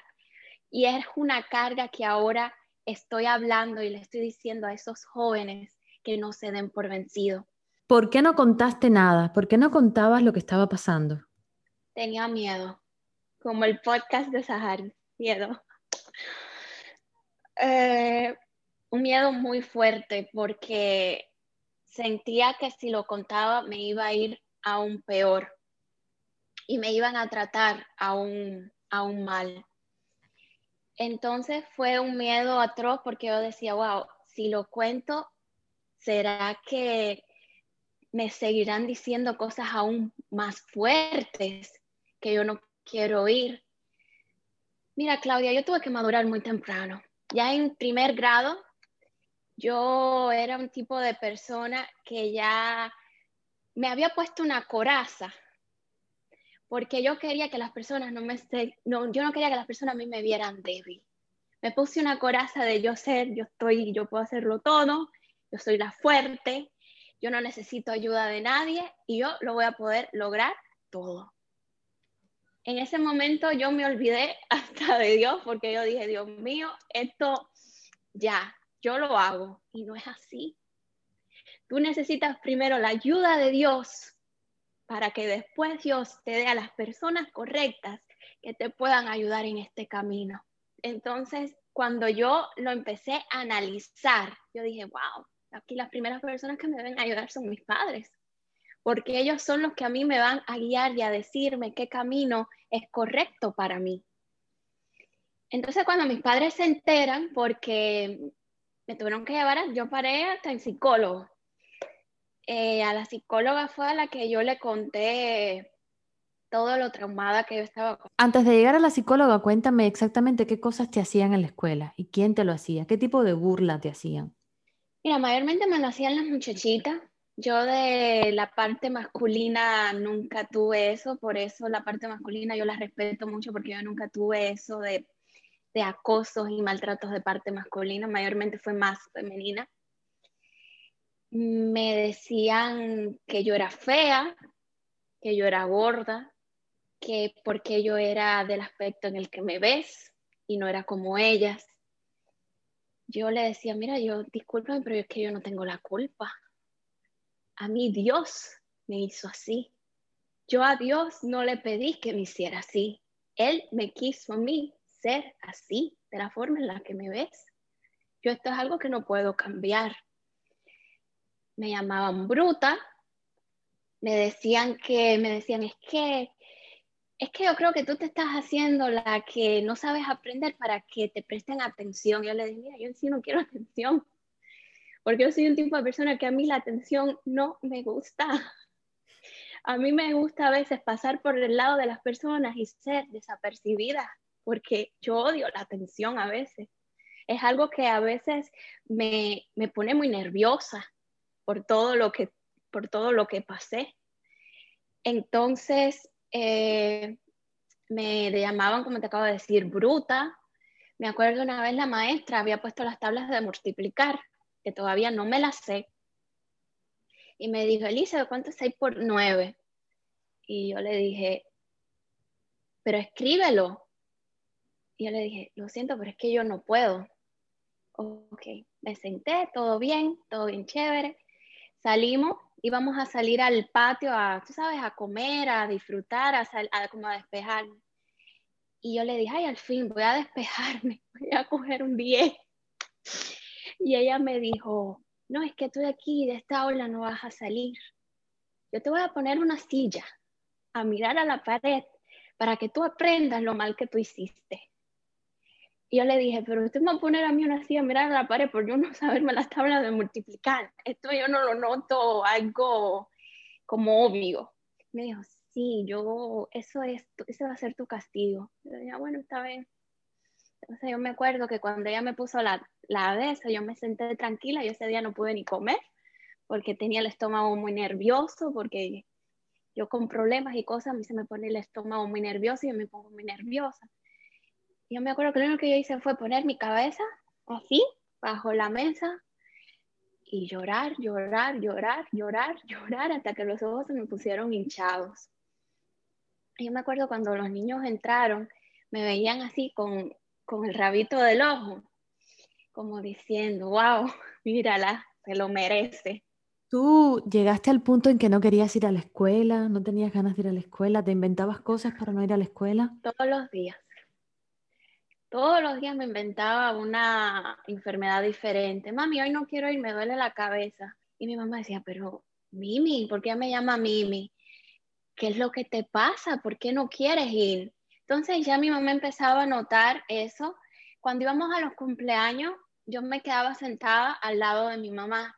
[SPEAKER 4] y es una carga que ahora estoy hablando y le estoy diciendo a esos jóvenes que no se den por vencido.
[SPEAKER 1] ¿Por qué no contaste nada? ¿Por qué no contabas lo que estaba pasando?
[SPEAKER 4] Tenía miedo, como el podcast de Sahar, miedo. Eh, un miedo muy fuerte porque sentía que si lo contaba me iba a ir aún peor y me iban a tratar aún, aún mal. Entonces fue un miedo atroz porque yo decía, wow, si lo cuento, ¿será que me seguirán diciendo cosas aún más fuertes que yo no quiero oír? Mira, Claudia, yo tuve que madurar muy temprano. Ya en primer grado yo era un tipo de persona que ya me había puesto una coraza porque yo quería que las personas no me no, yo no quería que las personas a mí me vieran débil. Me puse una coraza de yo ser, yo estoy, yo puedo hacerlo todo, yo soy la fuerte, yo no necesito ayuda de nadie y yo lo voy a poder lograr todo. En ese momento yo me olvidé hasta de Dios porque yo dije, Dios mío, esto ya, yo lo hago. Y no es así. Tú necesitas primero la ayuda de Dios para que después Dios te dé a las personas correctas que te puedan ayudar en este camino. Entonces, cuando yo lo empecé a analizar, yo dije, wow, aquí las primeras personas que me deben ayudar son mis padres, porque ellos son los que a mí me van a guiar y a decirme qué camino es correcto para mí. Entonces, cuando mis padres se enteran, porque me tuvieron que llevar, yo paré hasta el psicólogo. Eh, a la psicóloga fue a la que yo le conté todo lo traumada que yo estaba.
[SPEAKER 1] Antes de llegar a la psicóloga, cuéntame exactamente qué cosas te hacían en la escuela y quién te lo hacía, qué tipo de burla te hacían.
[SPEAKER 4] Mira, mayormente me lo hacían las muchachitas. Yo de la parte masculina nunca tuve eso, por eso la parte masculina yo la respeto mucho porque yo nunca tuve eso de de acosos y maltratos de parte masculina, mayormente fue más femenina. Me decían que yo era fea, que yo era gorda, que porque yo era del aspecto en el que me ves y no era como ellas. Yo le decía, mira, yo discúlpame, pero es que yo no tengo la culpa. A mí Dios me hizo así. Yo a Dios no le pedí que me hiciera así. Él me quiso a mí ser así, de la forma en la que me ves. Yo esto es algo que no puedo cambiar. Me llamaban bruta, me decían que, me decían, es que, es que yo creo que tú te estás haciendo la que no sabes aprender para que te presten atención. Yo le dije, mira, yo sí no quiero atención, porque yo soy un tipo de persona que a mí la atención no me gusta. A mí me gusta a veces pasar por el lado de las personas y ser desapercibida porque yo odio la atención a veces. Es algo que a veces me, pone muy nerviosa por todo lo que, por todo lo que pasé. Entonces, eh, me llamaban, como te acabo de decir, bruta. Me acuerdo una vez la maestra había puesto las tablas de multiplicar, que todavía no me las sé. Y me dijo, Elisa, ¿cuánto es 6 por 9? Y yo le dije, pero escríbelo. Y yo le dije, lo siento, pero es que yo no puedo. Ok, me senté, todo bien, todo bien chévere. Salimos, íbamos a salir al patio a, tú sabes, a comer, a disfrutar, a, a como a despejarme. Y yo le dije, ay, al fin voy a despejarme, voy a coger un 10. Y ella me dijo, no, es que tú de aquí, de esta aula, no vas a salir. Yo te voy a poner una silla a mirar a la pared para que tú aprendas lo mal que tú hiciste. Y yo le dije, pero usted me va a poner a mí una silla a mirar a la pared por yo no saberme las tablas de multiplicar. Esto yo no lo noto algo como obvio. Me dijo, sí, yo, eso es, ese va a ser tu castigo. Yo dije, bueno, está bien. Entonces yo me acuerdo que cuando ella me puso la, la eso, yo me senté tranquila, yo ese día no pude ni comer porque tenía el estómago muy nervioso, porque yo con problemas y cosas, a mí se me pone el estómago muy nervioso y yo me pongo muy nerviosa. Yo me acuerdo que lo único que yo hice fue poner mi cabeza así, bajo la mesa, y llorar, llorar, llorar, llorar, llorar, hasta que los ojos se me pusieron hinchados. Yo me acuerdo cuando los niños entraron, me veían así con, con el rabito del ojo, como diciendo, wow, mírala, se lo merece.
[SPEAKER 1] ¿Tú llegaste al punto en que no querías ir a la escuela, no tenías ganas de ir a la escuela, te inventabas cosas para no ir a la escuela?
[SPEAKER 4] Todos los días. Todos los días me inventaba una enfermedad diferente. Mami, hoy no quiero ir, me duele la cabeza. Y mi mamá decía, pero Mimi, ¿por qué me llama Mimi? ¿Qué es lo que te pasa? ¿Por qué no quieres ir? Entonces ya mi mamá empezaba a notar eso. Cuando íbamos a los cumpleaños, yo me quedaba sentada al lado de mi mamá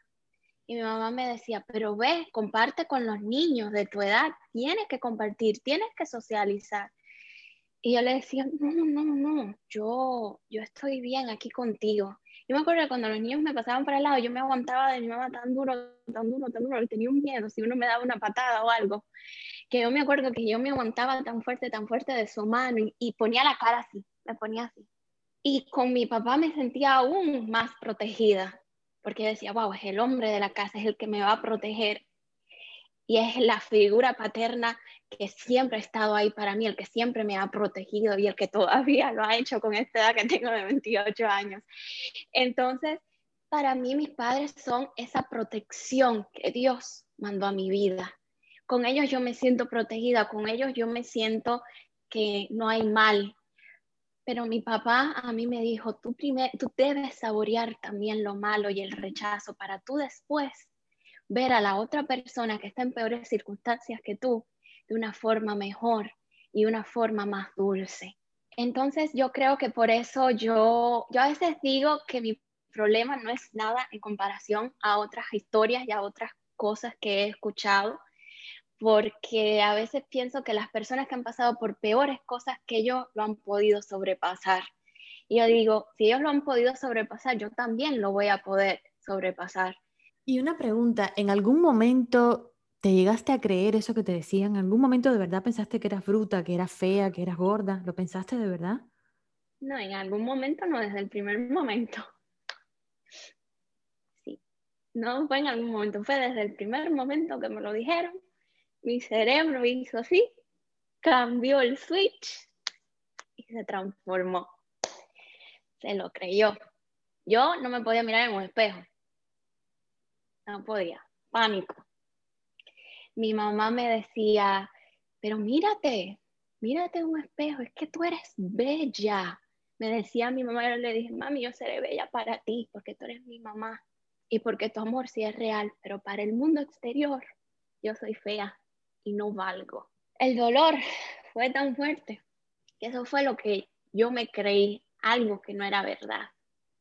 [SPEAKER 4] y mi mamá me decía, pero ve, comparte con los niños de tu edad, tienes que compartir, tienes que socializar. Y yo le decía, no, no, no, yo, yo estoy bien aquí contigo. Yo me acuerdo cuando los niños me pasaban para el lado, yo me aguantaba de mi mamá tan duro, tan duro, tan duro, tenía un miedo si uno me daba una patada o algo que yo me acuerdo que yo me aguantaba tan fuerte, tan fuerte de su mano y, ponía la cara así, me ponía así. Y con mi papá me sentía aún más protegida, porque decía, wow, es el hombre de la casa, es el que me va a proteger. Y es la figura paterna que siempre ha estado ahí para mí, el que siempre me ha protegido y el que todavía lo ha hecho con esta edad que tengo de 28 años. Entonces, para mí mis padres son esa protección que Dios mandó a mi vida con ellos yo me siento protegida, con ellos yo me siento que no hay mal. Pero mi papá a mí me dijo, tú, tú debes saborear también lo malo y el rechazo para tú después ver a la otra persona que está en peores circunstancias que tú de una forma mejor y una forma más dulce. Entonces yo creo que por eso yo, yo a veces digo que mi problema no es nada en comparación a otras historias y a otras cosas que he escuchado porque a veces pienso que las personas que han pasado por peores cosas que ellos lo han podido sobrepasar. Y yo digo, si ellos lo han podido sobrepasar, yo también lo voy a poder sobrepasar.
[SPEAKER 1] Y una pregunta, ¿en algún momento te llegaste a creer eso que te decían? ¿En algún momento de verdad pensaste que eras bruta, que eras fea, que eras gorda? ¿Lo pensaste de verdad?
[SPEAKER 4] No, en algún momento no, desde el primer momento. Sí, no fue en algún momento, fue desde el primer momento que me lo dijeron mi cerebro hizo así, cambió el switch y se transformó. Se lo creyó. Yo no me podía mirar en un espejo. No podía. Pánico. Mi mamá me decía, pero mírate, mírate un espejo, es que tú eres bella. Me decía mi mamá, yo le dije, mami, yo seré bella para ti, porque tú eres mi mamá y porque tu amor sí es real, pero para el mundo exterior yo soy fea y no valgo. El dolor fue tan fuerte que eso fue lo que yo me creí, algo que no era verdad.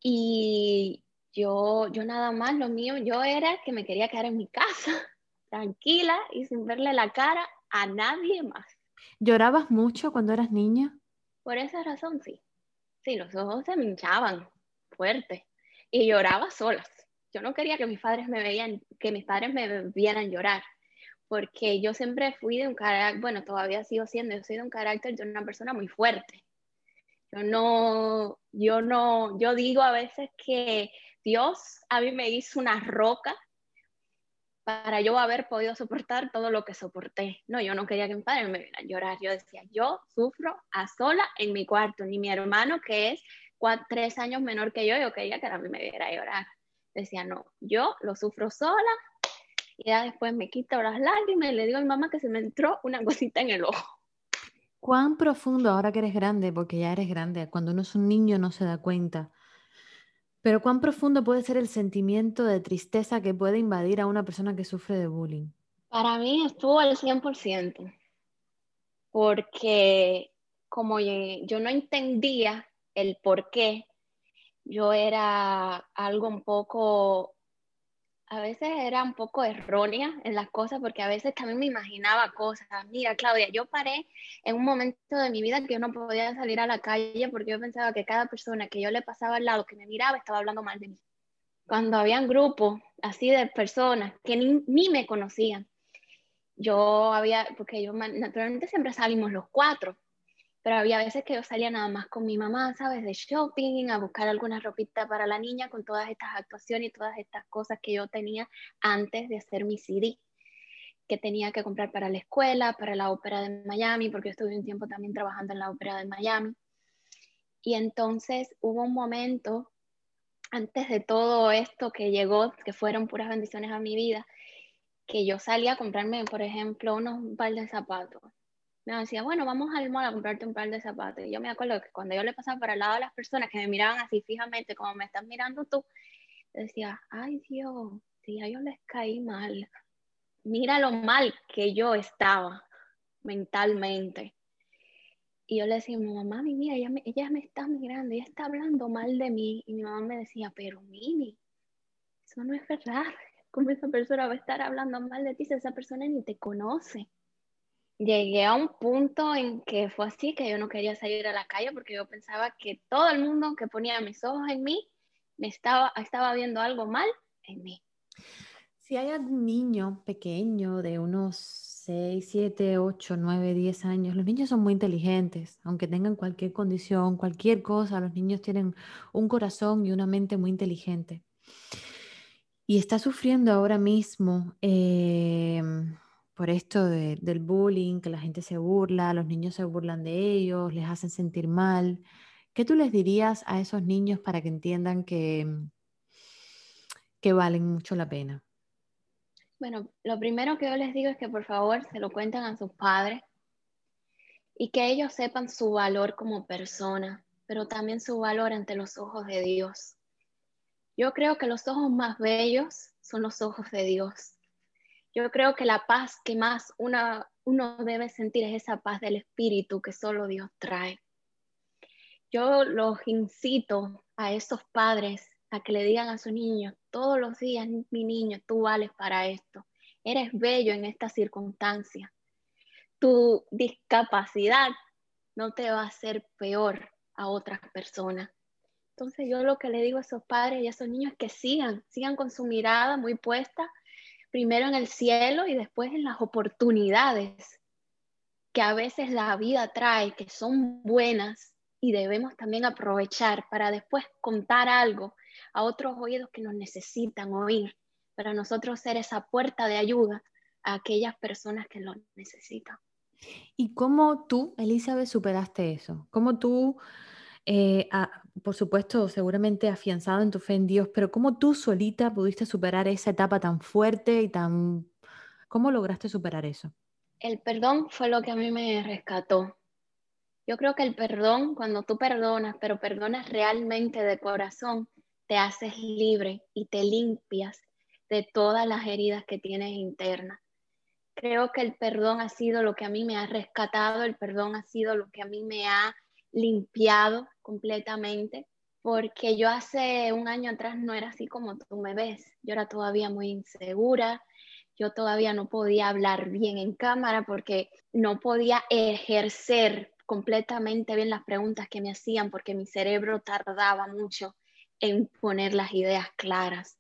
[SPEAKER 4] Y yo, yo nada más, lo mío, yo era que me quería quedar en mi casa, tranquila y sin verle la cara a nadie más.
[SPEAKER 1] ¿Llorabas mucho cuando eras niña?
[SPEAKER 4] Por esa razón, sí. Sí, los ojos se me hinchaban fuerte y lloraba solas. Yo no quería que mis padres me veían, que mis padres me vieran llorar porque yo siempre fui de un carácter, bueno, todavía sigo siendo, yo soy de un carácter de una persona muy fuerte. Yo no, yo no, yo digo a veces que Dios a mí me hizo una roca para yo haber podido soportar todo lo que soporté. No, yo no quería que mi padre me viera a llorar. Yo decía, yo sufro a sola en mi cuarto, ni mi hermano que es tres años menor que yo, yo quería que a mí me viera a llorar. Decía, no, yo lo sufro sola. Y ya después me quito las lágrimas y le digo a mi mamá que se me entró una cosita en el ojo.
[SPEAKER 1] ¿Cuán profundo ahora que eres grande, porque ya eres grande, cuando uno es un niño no se da cuenta, pero cuán profundo puede ser el sentimiento de tristeza que puede invadir a una persona que sufre de bullying?
[SPEAKER 4] Para mí estuvo al 100%, porque como yo no entendía el por qué, yo era algo un poco a veces era un poco errónea en las cosas porque a veces también me imaginaba cosas. Mira, Claudia, yo paré en un momento de mi vida que yo no podía salir a la calle porque yo pensaba que cada persona que yo le pasaba al lado, que me miraba, estaba hablando mal de mí. Cuando habían grupos así de personas que ni, ni me conocían, yo había, porque yo naturalmente siempre salimos los cuatro, pero había veces que yo salía nada más con mi mamá, ¿sabes? De shopping, a buscar alguna ropita para la niña con todas estas actuaciones y todas estas cosas que yo tenía antes de hacer mi CD, que tenía que comprar para la escuela, para la ópera de Miami, porque yo estuve un tiempo también trabajando en la ópera de Miami. Y entonces hubo un momento, antes de todo esto que llegó, que fueron puras bendiciones a mi vida, que yo salía a comprarme, por ejemplo, unos par de zapatos decía, bueno, vamos al mall a comprarte un par de zapatos. Y yo me acuerdo que cuando yo le pasaba para el lado de las personas que me miraban así fijamente, como me estás mirando tú, decía, ay Dios, si a ellos les caí mal. Mira lo mal que yo estaba mentalmente. Y yo le decía, mamá, mira, ella me, ella me está mirando, ella está hablando mal de mí. Y mi mamá me decía, pero Mimi, eso no es verdad. ¿Cómo esa persona va a estar hablando mal de ti si esa persona ni te conoce? Llegué a un punto en que fue así, que yo no quería salir a la calle porque yo pensaba que todo el mundo que ponía mis ojos en mí me estaba, estaba viendo algo mal en mí.
[SPEAKER 1] Si hay algún niño pequeño de unos 6, 7, 8, 9, 10 años, los niños son muy inteligentes, aunque tengan cualquier condición, cualquier cosa, los niños tienen un corazón y una mente muy inteligente. Y está sufriendo ahora mismo eh, por esto del bullying, que la gente se burla, los niños se burlan de ellos, les hacen sentir mal. ¿Qué tú les dirías a esos niños para que entiendan que, que valen mucho la pena?
[SPEAKER 4] Bueno, lo primero que yo les digo es que por favor se lo cuenten a sus padres y que ellos sepan su valor como persona, pero también su valor ante los ojos de Dios. Yo creo que los ojos más bellos son los ojos de Dios. Yo creo que la paz que más uno debe sentir es esa paz del espíritu que solo Dios trae. Yo los incito a esos padres a que le digan a sus niños todos los días, mi niño, tú vales para esto. Eres bello en esta circunstancia. Tu discapacidad no te va a hacer peor a otras personas. Entonces yo lo que le digo a esos padres y a esos niños es que sigan, sigan con su mirada muy puesta primero en el cielo y después en las oportunidades que a veces la vida trae, que son buenas y debemos también aprovechar para después contar algo a otros oídos que nos necesitan oír, para nosotros ser esa puerta de ayuda a aquellas personas que lo necesitan.
[SPEAKER 1] ¿Y cómo tú, Elizabeth, superaste eso? ¿Cómo tú eh, por supuesto, seguramente afianzado en tu fe en Dios, pero ¿cómo tú solita pudiste superar esa etapa tan fuerte y tan... ¿Cómo lograste superar eso?
[SPEAKER 4] El perdón fue lo que a mí me rescató. Yo creo que el perdón, cuando tú perdonas, pero perdonas realmente de corazón, te haces libre y te limpias de todas las heridas que tienes internas. Creo que el perdón ha sido lo que a mí me ha rescatado, el perdón ha sido lo que a mí me ha limpiado completamente, porque yo hace un año atrás no era así como tú me ves, yo era todavía muy insegura, yo todavía no podía hablar bien en cámara porque no podía ejercer completamente bien las preguntas que me hacían porque mi cerebro tardaba mucho en poner las ideas claras.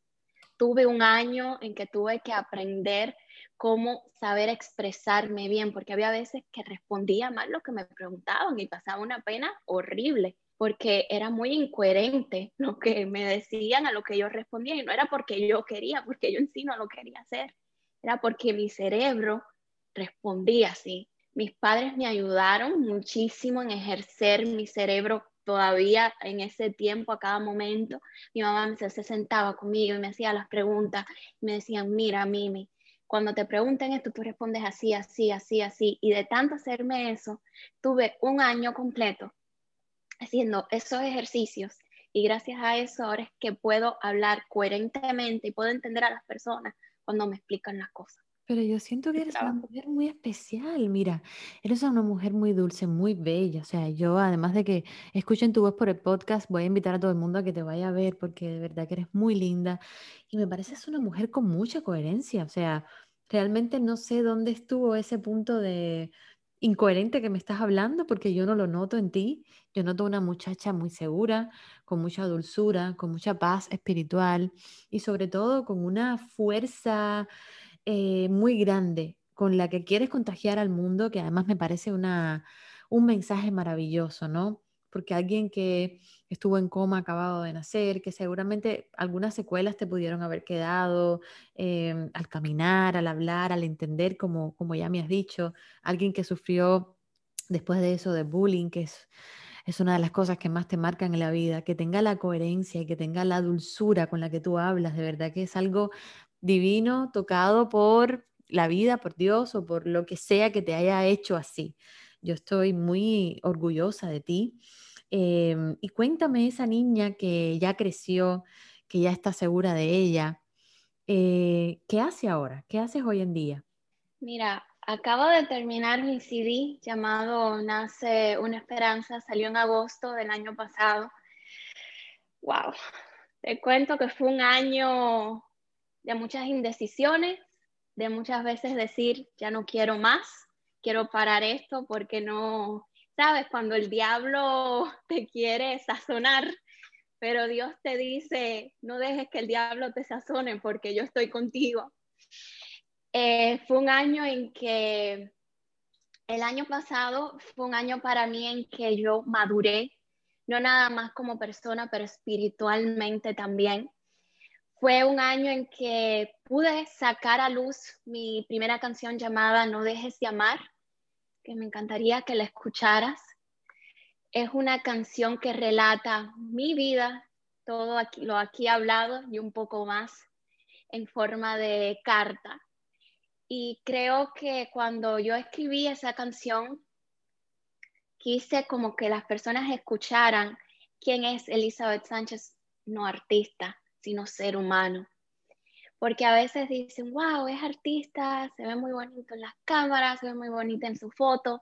[SPEAKER 4] Tuve un año en que tuve que aprender cómo saber expresarme bien, porque había veces que respondía mal lo que me preguntaban y pasaba una pena horrible, porque era muy incoherente lo que me decían a lo que yo respondía y no era porque yo quería, porque yo en sí no lo quería hacer. era porque mi cerebro respondía así. Mis padres me ayudaron muchísimo en ejercer mi cerebro todavía en ese tiempo, a cada momento. Mi mamá se, sentaba conmigo y me hacía las preguntas y me decían, mira, Mimi, cuando te pregunten esto, tú respondes así, así, así, así. Y de tanto hacerme eso, tuve un año completo haciendo esos ejercicios. Y gracias a eso ahora es que puedo hablar coherentemente y puedo entender a las personas cuando me explican las cosas.
[SPEAKER 1] Pero yo siento que eres una mujer muy especial, mira, eres una mujer muy dulce, muy bella, o sea, yo además de que escuchen tu voz por el podcast, voy a invitar a todo el mundo a que te vaya a ver porque de verdad que eres muy linda y me pareces una mujer con mucha coherencia, o sea, realmente no sé dónde estuvo ese punto de incoherente que me estás hablando porque yo no lo noto en ti, yo noto una muchacha muy segura, con mucha dulzura, con mucha paz espiritual y sobre todo con una fuerza eh, muy grande con la que quieres contagiar al mundo, que además me parece una, un mensaje maravilloso, ¿no? Porque alguien que estuvo en coma acabado de nacer, que seguramente algunas secuelas te pudieron haber quedado em, al caminar, al hablar, al entender, como, como ya me has dicho, alguien que sufrió después de eso de bullying, que es, es una de las cosas que más te marcan en la vida, que tenga la coherencia y que tenga la dulzura con la que tú hablas, de verdad que es algo divino, tocado por la vida, por Dios o por lo que sea que te haya hecho así. Yo estoy muy orgullosa de ti. Em, y cuéntame esa niña que ya creció, que ya está segura de ella, eh, ¿qué hace ahora? ¿Qué haces hoy en día?
[SPEAKER 4] Mira, acabo de terminar mi CD llamado Nace una Esperanza, salió en agosto del año pasado. Wow, te cuento que fue un año de muchas indecisiones, de muchas veces decir, ya no quiero más, quiero parar esto porque no, sabes, cuando el diablo te quiere sazonar, pero Dios te dice, no dejes que el diablo te sazone porque yo estoy contigo. Eh, fue un año en que, el año pasado fue un año para mí en que yo maduré, no nada más como persona, pero espiritualmente también. Fue un año en que pude sacar a luz mi primera canción llamada No dejes de amar, que me encantaría que la escucharas. Es una canción que relata mi vida, todo lo aquí hablado y un poco más en forma de carta. Y creo que cuando yo escribí esa canción, quise como que las personas escucharan quién es Elizabeth Sánchez, no artista, sino ser humano. Porque a veces dicen, wow, es artista, se ve muy bonito en las cámaras, se ve muy bonita en su foto,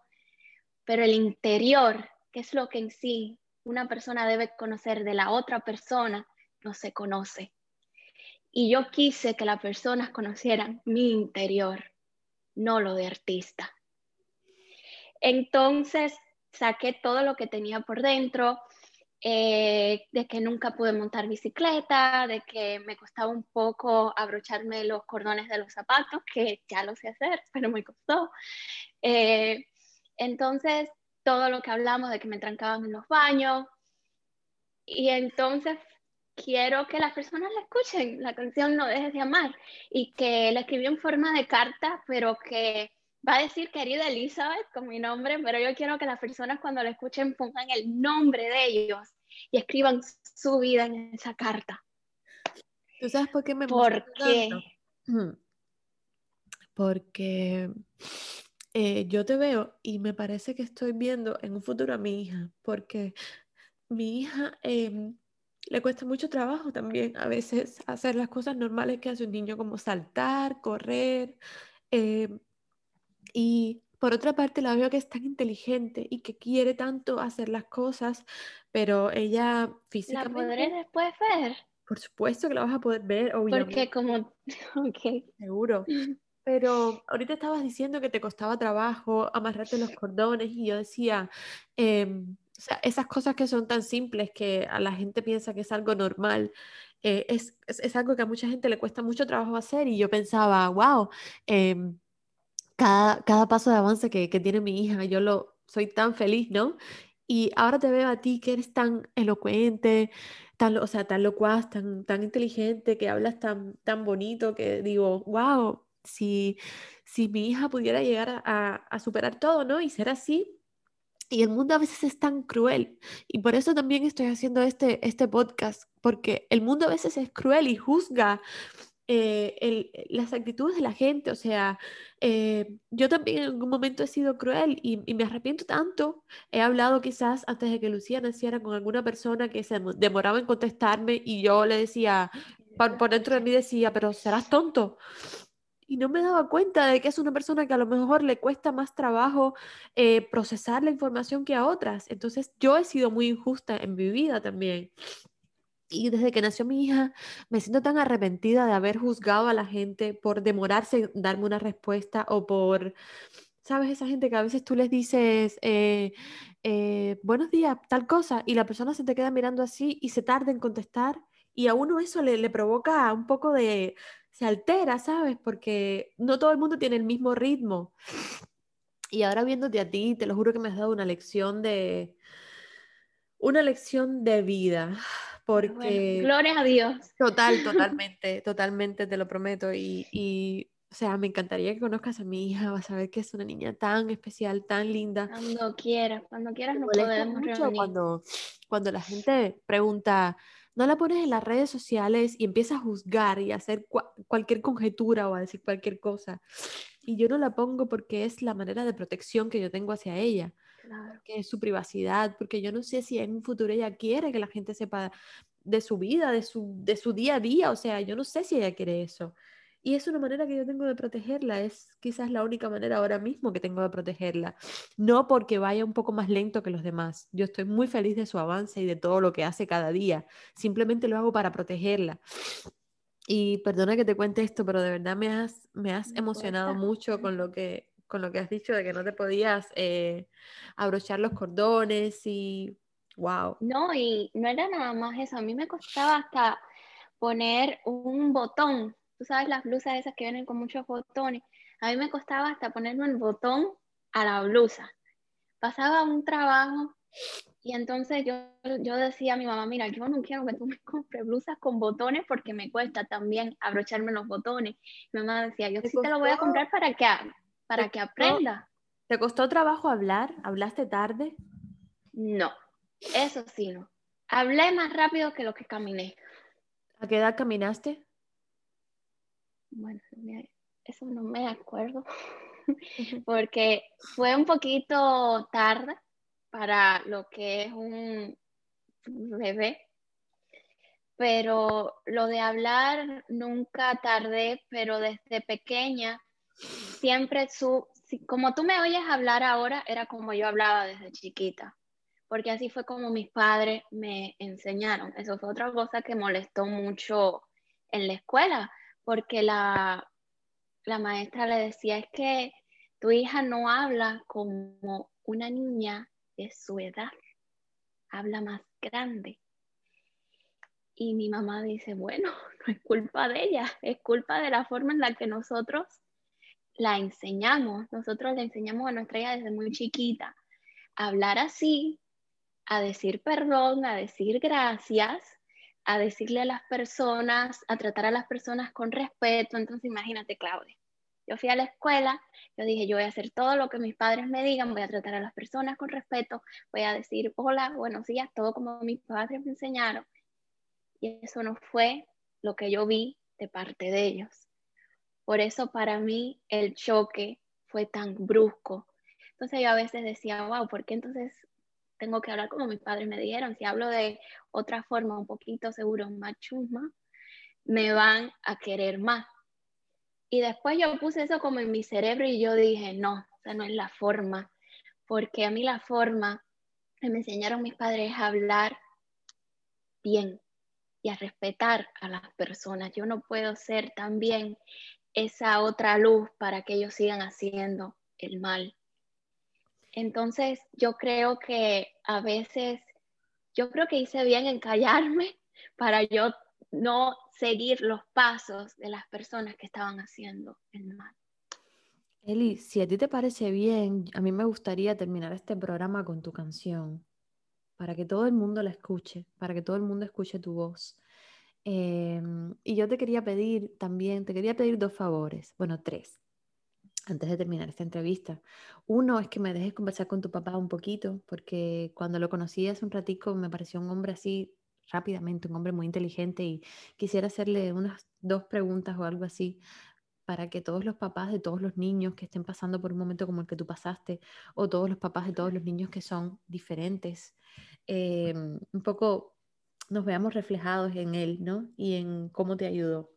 [SPEAKER 4] pero el interior, que es lo que en sí una persona debe conocer de la otra persona, no se conoce. Y yo quise que las personas conocieran mi interior, no lo de artista. Entonces saqué todo lo que tenía por dentro, eh, de que nunca pude montar bicicleta, de que me costaba un poco abrocharme los cordones de los zapatos, que ya lo sé hacer, pero me costó. Eh, entonces, todo lo que hablamos de que me trancaban en los baños. Y entonces quiero que las personas la escuchen, la canción No dejes de amar, y que la escribí en forma de carta, pero que va a decir querida Elizabeth con mi nombre, pero yo quiero que las personas cuando la escuchen pongan el nombre de ellos y escriban su vida en esa carta.
[SPEAKER 1] ¿Tú sabes por qué me
[SPEAKER 4] ¿Por qué?
[SPEAKER 1] Porque eh, yo te veo y me parece que estoy viendo en un futuro a mi hija, porque mi hija em, le cuesta mucho trabajo también a veces hacer las cosas normales que hace un niño, como saltar, correr. Em, y por otra parte, la veo que es tan inteligente y que quiere tanto hacer las cosas, pero ella físicamente...
[SPEAKER 4] ¿La podré después ver?
[SPEAKER 1] Por supuesto que la vas a poder ver, obviamente.
[SPEAKER 4] Porque como... ok.
[SPEAKER 1] Seguro. Pero ahorita estabas diciendo que te costaba trabajo amarrarte los cordones y yo decía, em, o sea, esas cosas que son tan simples que a la gente piensa que es algo normal, eh, es, es, algo que a mucha gente le cuesta mucho trabajo hacer y yo pensaba, wow, em, cada, cada paso de avance que, que tiene mi hija, yo lo soy tan feliz, ¿no? Y ahora te veo a ti que eres tan elocuente, tan, o sea, tan locuaz, tan, tan inteligente, que hablas tan, tan bonito, que digo, wow, si, si mi hija pudiera llegar a, a superar todo, ¿no? Y ser así, y el mundo a veces es tan cruel. Y por eso también estoy haciendo este, este podcast, porque el mundo a veces es cruel y juzga eh, las actitudes de la gente. O sea, eh, yo también en algún momento he sido cruel y, y, me arrepiento tanto. He hablado quizás antes de que Lucía naciera con alguna persona que se demoraba en contestarme y yo le decía, por, por dentro de mí decía, pero serás tonto y no me daba cuenta de que es una persona que a lo mejor le cuesta más trabajo eh, procesar la información que a otras. Entonces yo he sido muy injusta en mi vida también. Y desde que nació mi hija, me siento tan arrepentida de haber juzgado a la gente por demorarse en darme una respuesta o por, ¿sabes? Esa gente que a veces tú les dices, eh, eh, buenos días, tal cosa, y la persona se te queda mirando así y se tarda en contestar. Y a uno eso le, le provoca un poco de, se altera, ¿sabes? Porque no todo el mundo tiene el mismo ritmo. Y ahora viéndote a ti, te lo juro que me has dado una lección de una lección de vida, porque
[SPEAKER 4] gloria a Dios.
[SPEAKER 1] Total, totalmente, totalmente, te lo prometo y, y o sea, me encantaría que conozcas a mi hija, vas a ver que es una niña tan especial, tan linda.
[SPEAKER 4] Cuando quieras, cuando quieras nos podemos
[SPEAKER 1] mucho Cuando, cuando la gente pregunta, no la pones en las redes sociales y empiezas a juzgar y a hacer cualquier conjetura o a decir cualquier cosa. Y yo no la pongo porque es la manera de protección que yo tengo hacia ella, que es su privacidad, porque yo no sé si en un futuro ella quiere que la gente sepa de su vida, de su, de su día a día, o sea, yo no sé si ella quiere eso. Y es una manera que yo tengo de protegerla, es quizás la única manera ahora mismo que tengo de protegerla. No porque vaya un poco más lento que los demás. Yo estoy muy feliz de su avance y de todo lo que hace cada día. Simplemente lo hago para protegerla. Y perdona que te cuente esto, pero de verdad me has, me has emocionado mucho con lo, que, con lo que has dicho de que no te podías eh, abrochar los cordones y wow.
[SPEAKER 4] No, y no era nada más eso. A mí me costaba hasta poner un botón tú sabes, las blusas esas que vienen con muchos botones. A mí me costaba hasta ponerme el botón a la blusa. Pasaba un trabajo y entonces yo, yo decía a mi mamá, mira, yo no quiero que tú me compres blusas con botones porque me cuesta también abrocharme los botones. Mi mamá decía, yo sí te lo voy a comprar para que, para que aprenda.
[SPEAKER 1] ¿Te costó trabajo hablar? ¿Hablaste tarde?
[SPEAKER 4] No, eso sí, no. Hablé más rápido que lo que caminé.
[SPEAKER 1] ¿A qué edad caminaste?
[SPEAKER 4] bueno, eso no me acuerdo, porque fue un poquito tarde para lo que es un bebé, pero lo de hablar nunca tardé, pero desde pequeña siempre su, como tú me oyes hablar ahora, era como yo hablaba desde chiquita, porque así fue como mis padres me enseñaron. Eso fue otra cosa que molestó mucho en la escuela, porque la, la maestra le decía, es que tu hija no habla como una niña de su edad, habla más grande. Y mi mamá dice, bueno, no es culpa de ella, es culpa de la forma en la que nosotros la enseñamos. Nosotros le enseñamos a nuestra hija desde muy chiquita a hablar así, a decir perdón, a decir gracias a decirle a las personas, a tratar a las personas con respeto. Entonces, imagínate, Claudia. Yo fui a la escuela, yo dije, yo voy a hacer todo lo que mis padres me digan, voy a tratar a las personas con respeto, voy a decir hola, buenos días, todo como mis padres me enseñaron. Y eso no fue lo que yo vi de parte de ellos. Por eso para mí el choque fue tan brusco. Entonces yo a veces decía, wow, ¿por qué entonces tengo que hablar como mis padres me dijeron. Si hablo de otra forma, un poquito seguro, más chusma, me van a querer más. Y después yo puse eso como en mi cerebro y yo dije, no, esa no es la forma, porque a mí la forma que me enseñaron mis padres es hablar bien y a respetar a las personas. Yo no puedo ser también esa otra luz para que ellos sigan haciendo el mal. Entonces, yo creo que a veces, yo creo que hice bien en callarme para yo no seguir los pasos de las personas que estaban haciendo el mal.
[SPEAKER 1] Eli, si a ti te parece bien, a mí me gustaría terminar este programa con tu canción, para que todo el mundo la escuche, para que todo el mundo escuche tu voz. Em, y yo te quería pedir también, te quería pedir dos favores, bueno, tres, antes de terminar esta entrevista. Uno es que me dejes conversar con tu papá un poquito, porque cuando lo conocí hace un ratico me pareció un hombre así rápidamente, un hombre muy inteligente y quisiera hacerle unas dos preguntas o algo así para que todos los papás de todos los niños que estén pasando por un momento como el que tú pasaste, o todos los papás de todos los niños que son diferentes, em, un poco nos veamos reflejados en él, ¿no? Y en cómo te ayudó.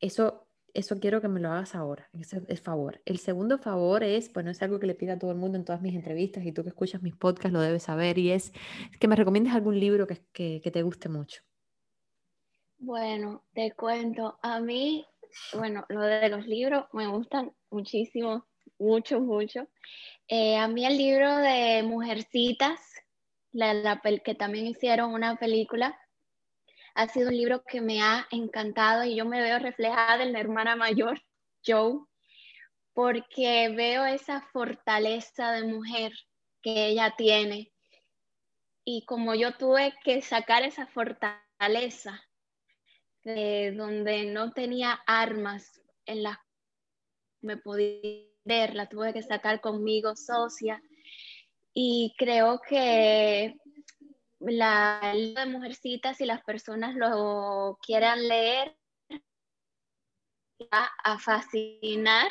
[SPEAKER 1] Eso, eso quiero que me lo hagas ahora, ese es favor. El segundo favor es, bueno, es algo que le pido a todo el mundo en todas mis entrevistas y tú que escuchas mis podcasts lo debes saber, y es que me recomiendes algún libro que, que, te guste mucho.
[SPEAKER 4] Bueno, te cuento, a mí, bueno, lo de los libros me gustan muchísimo, mucho, mucho. Eh, a mí el libro de Mujercitas la, que también hicieron una película. Ha sido un libro que me ha encantado y yo me veo reflejada en la hermana mayor, Joe, porque veo esa fortaleza de mujer que ella tiene. Y como yo tuve que sacar esa fortaleza de donde no tenía armas en las me podía ver, la tuve que sacar conmigo socia y creo que la de Mujercitas, si las personas lo quieran leer, va a fascinar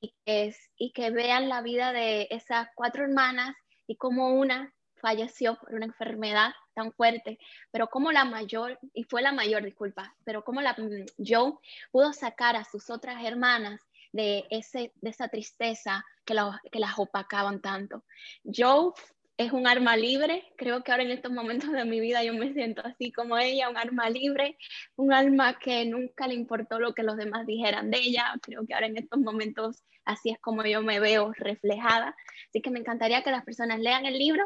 [SPEAKER 4] y que, es, y que vean la vida de esas cuatro hermanas y cómo una falleció por una enfermedad tan fuerte, pero como la mayor, y fue la mayor, disculpa, pero como la mm, Joe pudo sacar a sus otras hermanas de, ese, de esa tristeza que, que las opacaban tanto. Joe es un arma libre, creo que ahora en estos momentos de mi vida yo me siento así como ella, un arma libre, un alma que nunca le importó lo que los demás dijeran de ella, creo que ahora en estos momentos así es como yo me veo reflejada, así que me encantaría que las personas lean el libro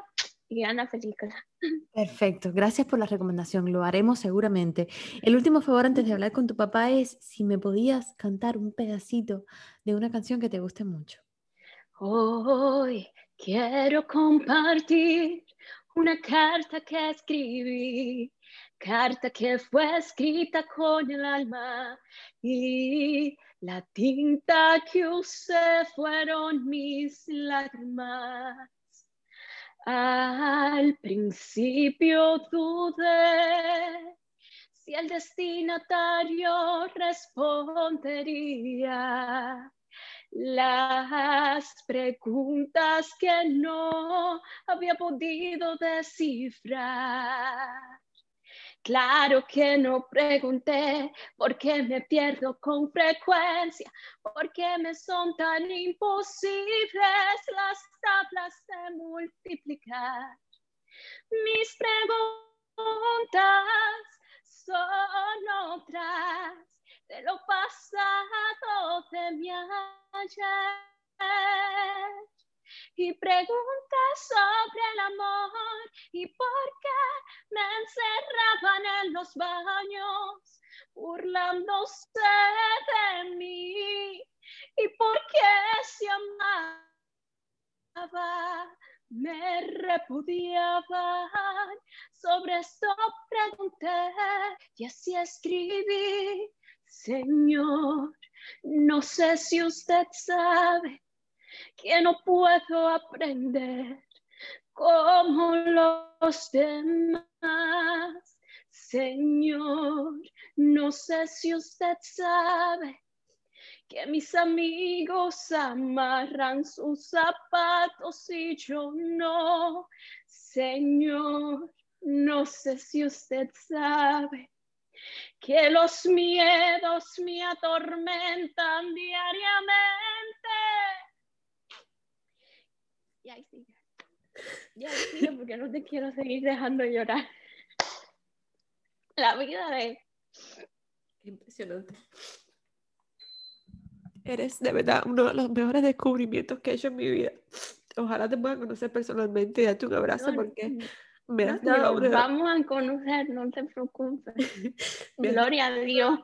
[SPEAKER 4] y vean la película.
[SPEAKER 1] Perfecto, gracias por la recomendación, lo haremos seguramente. El último favor antes de hablar con tu papá es si me podías cantar un pedacito de una canción que te guste mucho.
[SPEAKER 4] Hoy quiero compartir una carta que escribí, carta que fue escrita con el alma y la tinta que usé fueron mis lágrimas. Al principio dudé si el destinatario respondería las preguntas que no había podido descifrar. Claro que no pregunté por qué me pierdo con frecuencia, por qué me son tan imposibles las tablas de multiplicar. Mis preguntas son otras de lo pasado de mi ayer y preguntas sobre el amor y por qué me encerraban en los baños burlándose de mí y por qué si amaba me repudiaban. Sobre esto pregunté y así escribí Señor, no sé si usted sabe que no puedo aprender como los demás. Señor, no sé si usted sabe que mis amigos amarran sus zapatos y yo no. Señor, no sé si usted sabe que los miedos me atormentan diariamente. Y ahí sigue. Y ahí sigue porque no te quiero seguir dejando llorar. La vida de...
[SPEAKER 5] impresionante. Eres de verdad uno de los mejores descubrimientos que he hecho en mi vida. Ojalá te pueda conocer personalmente y darte un abrazo porque
[SPEAKER 4] vamos a conocer, no te preocupes. Gloria a Dios.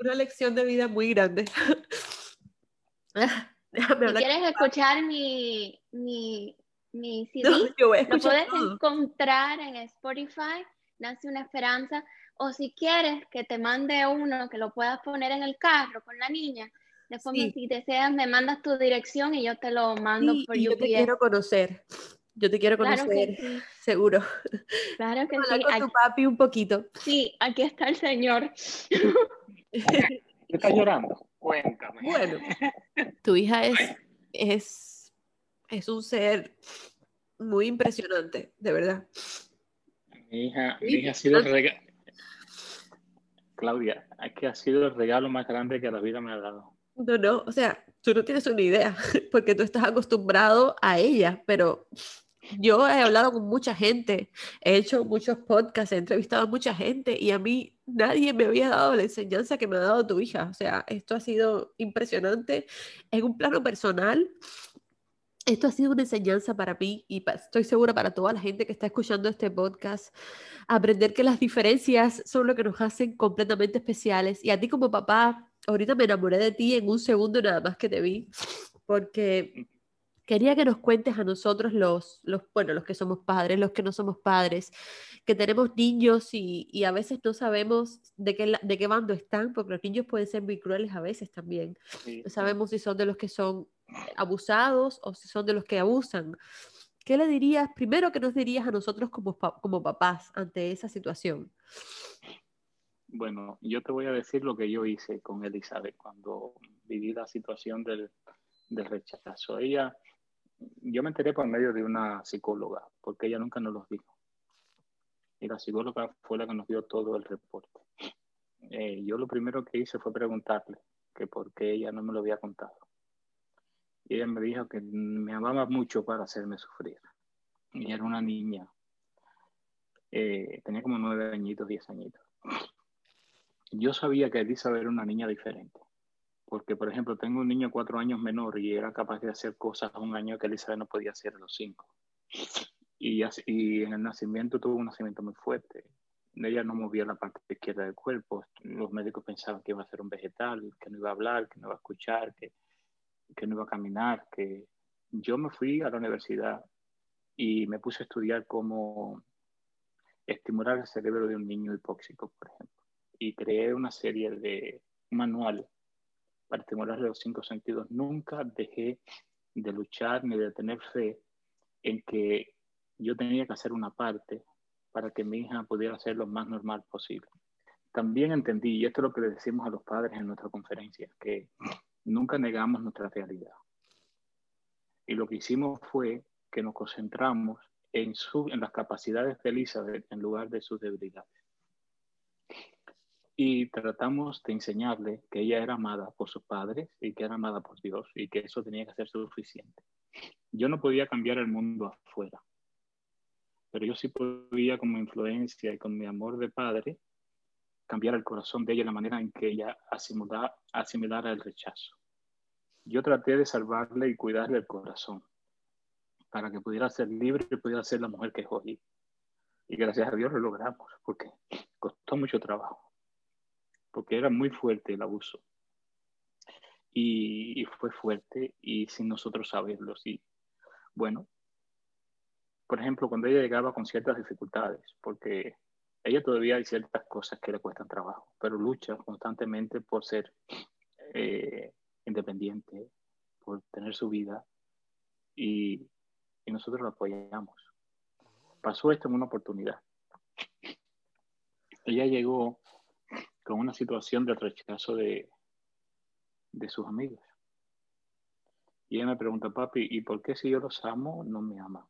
[SPEAKER 5] Una lección de vida muy grande.
[SPEAKER 4] si quieres escuchar mi, mi, mi CD, lo puedes encontrar en Spotify. Nace una esperanza. O si quieres que te mande uno que lo puedas poner en el carro con la niña, después si deseas me mandas tu dirección y yo te lo mando por
[SPEAKER 1] y Yo te quiero conocer. Yo te quiero conocer, seguro.
[SPEAKER 4] Claro que
[SPEAKER 1] sí. con tu papi un poquito.
[SPEAKER 4] Sí, aquí está el señor.
[SPEAKER 6] ¿Está llorando? Cuéntame.
[SPEAKER 1] Bueno, tu hija es, es, es un ser muy impresionante, de verdad.
[SPEAKER 6] Mi hija, mi hija ha sido el regalo. Claudia, es que ha sido el regalo más grande que la vida me ha dado.
[SPEAKER 1] No, no, o sea, tú no tienes una idea, porque tú estás acostumbrado a ella, pero yo he hablado con mucha gente, he hecho muchos podcasts, he entrevistado a mucha gente y a mí nadie me había dado la enseñanza que me ha dado tu hija. O sea, esto ha sido impresionante en un plano personal. Esto ha sido una enseñanza para mí y estoy segura para toda la gente que está escuchando este podcast. Aprender que las diferencias son lo que nos hacen completamente especiales. Y a ti como papá, ahorita me enamoré de ti en un segundo nada más que te vi, porque quería que nos cuentes a nosotros los, los, bueno, los que somos padres, los que no somos padres, que tenemos niños y, a veces no sabemos de qué, de qué bando están, porque los niños pueden ser muy crueles a veces también. No sabemos si son de los que son abusados o si son de los que abusan. ¿Qué le dirías, primero, qué nos dirías a nosotros como, como papás ante esa situación?
[SPEAKER 6] Bueno, yo te voy a decir lo que yo hice con Elizabeth cuando viví la situación del, del rechazo. Ella, yo me enteré por medio de una psicóloga, porque ella nunca nos lo dijo. Y la psicóloga fue la que nos dio todo el reporte. Eh, yo lo primero que hice fue preguntarle que por qué ella no me lo había contado. Ella me dijo que me amaba mucho para hacerme sufrir. Y era una niña. Eh, tenía como nueve añitos, diez añitos. Yo sabía que Elizabeth era una niña diferente. Porque, por ejemplo, tengo un niño cuatro años menor y era capaz de hacer cosas un año que Elizabeth no podía hacer a los cinco. Y, y en el nacimiento tuvo un nacimiento muy fuerte. Ella no movía la parte izquierda del cuerpo. Los médicos pensaban que iba a ser un vegetal, que no iba a hablar, que no iba a escuchar, que que no iba a caminar, que yo me fui a la universidad y me puse a estudiar cómo estimular el cerebro de un niño hipóxico, por ejemplo. Y creé una serie de manual para estimular los cinco sentidos. Nunca dejé de luchar ni de tener fe en que yo tenía que hacer una parte para que mi hija pudiera ser lo más normal posible. También entendí, y esto es lo que le decimos a los padres en nuestra conferencia, que nunca negamos nuestra realidad. Y lo que hicimos fue que nos concentramos en, su, en las capacidades de Elizabeth en lugar de sus debilidades. Y tratamos de enseñarle que ella era amada por sus padres y que era amada por Dios y que eso tenía que ser suficiente. Yo no podía cambiar el mundo afuera, pero yo sí podía como influencia y con mi amor de padre cambiar el corazón de ella, la manera en que ella asimilara, asimilara el rechazo. Yo traté de salvarle y cuidarle el corazón para que pudiera ser libre y pudiera ser la mujer que es hoy. Y gracias a Dios lo logramos, porque costó mucho trabajo, porque era muy fuerte el abuso. Y, y fue fuerte y sin nosotros saberlo. Y bueno, por ejemplo, cuando ella llegaba con ciertas dificultades, porque ella todavía hay ciertas cosas que le cuestan trabajo, pero lucha constantemente por ser eh, independiente, por tener su vida y, y nosotros la apoyamos. Pasó esto en una oportunidad. Ella llegó con una situación de rechazo de, de sus amigos. Y ella me pregunta, papi, ¿y por qué si yo los amo no me ama?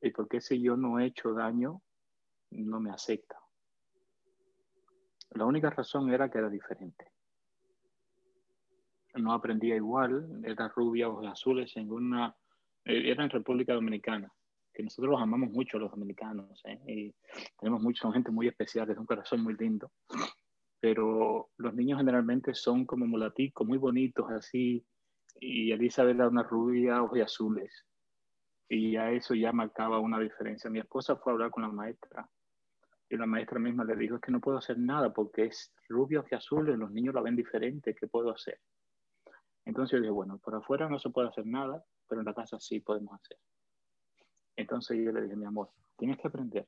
[SPEAKER 6] ¿Y por qué si yo no he hecho daño no me acepta. La única razón era que era diferente. No aprendía igual, era rubia, ojos azules, en una, eh, era en República Dominicana, que nosotros los amamos mucho los dominicanos, ¿eh? tenemos son gente muy especial, es un corazón muy lindo, pero los niños generalmente son como mulaticos, muy bonitos, así, y Elizabeth era una rubia, ojos azules, y ya eso ya marcaba una diferencia. Mi esposa fue a hablar con la maestra y la maestra misma le dijo, es que no puedo hacer nada porque es rubio y azul y los niños la ven diferente, ¿qué puedo hacer? Entonces yo dije, bueno, por afuera no se puede hacer nada, pero en la casa sí podemos hacer. Entonces yo le dije, mi amor, tienes que aprender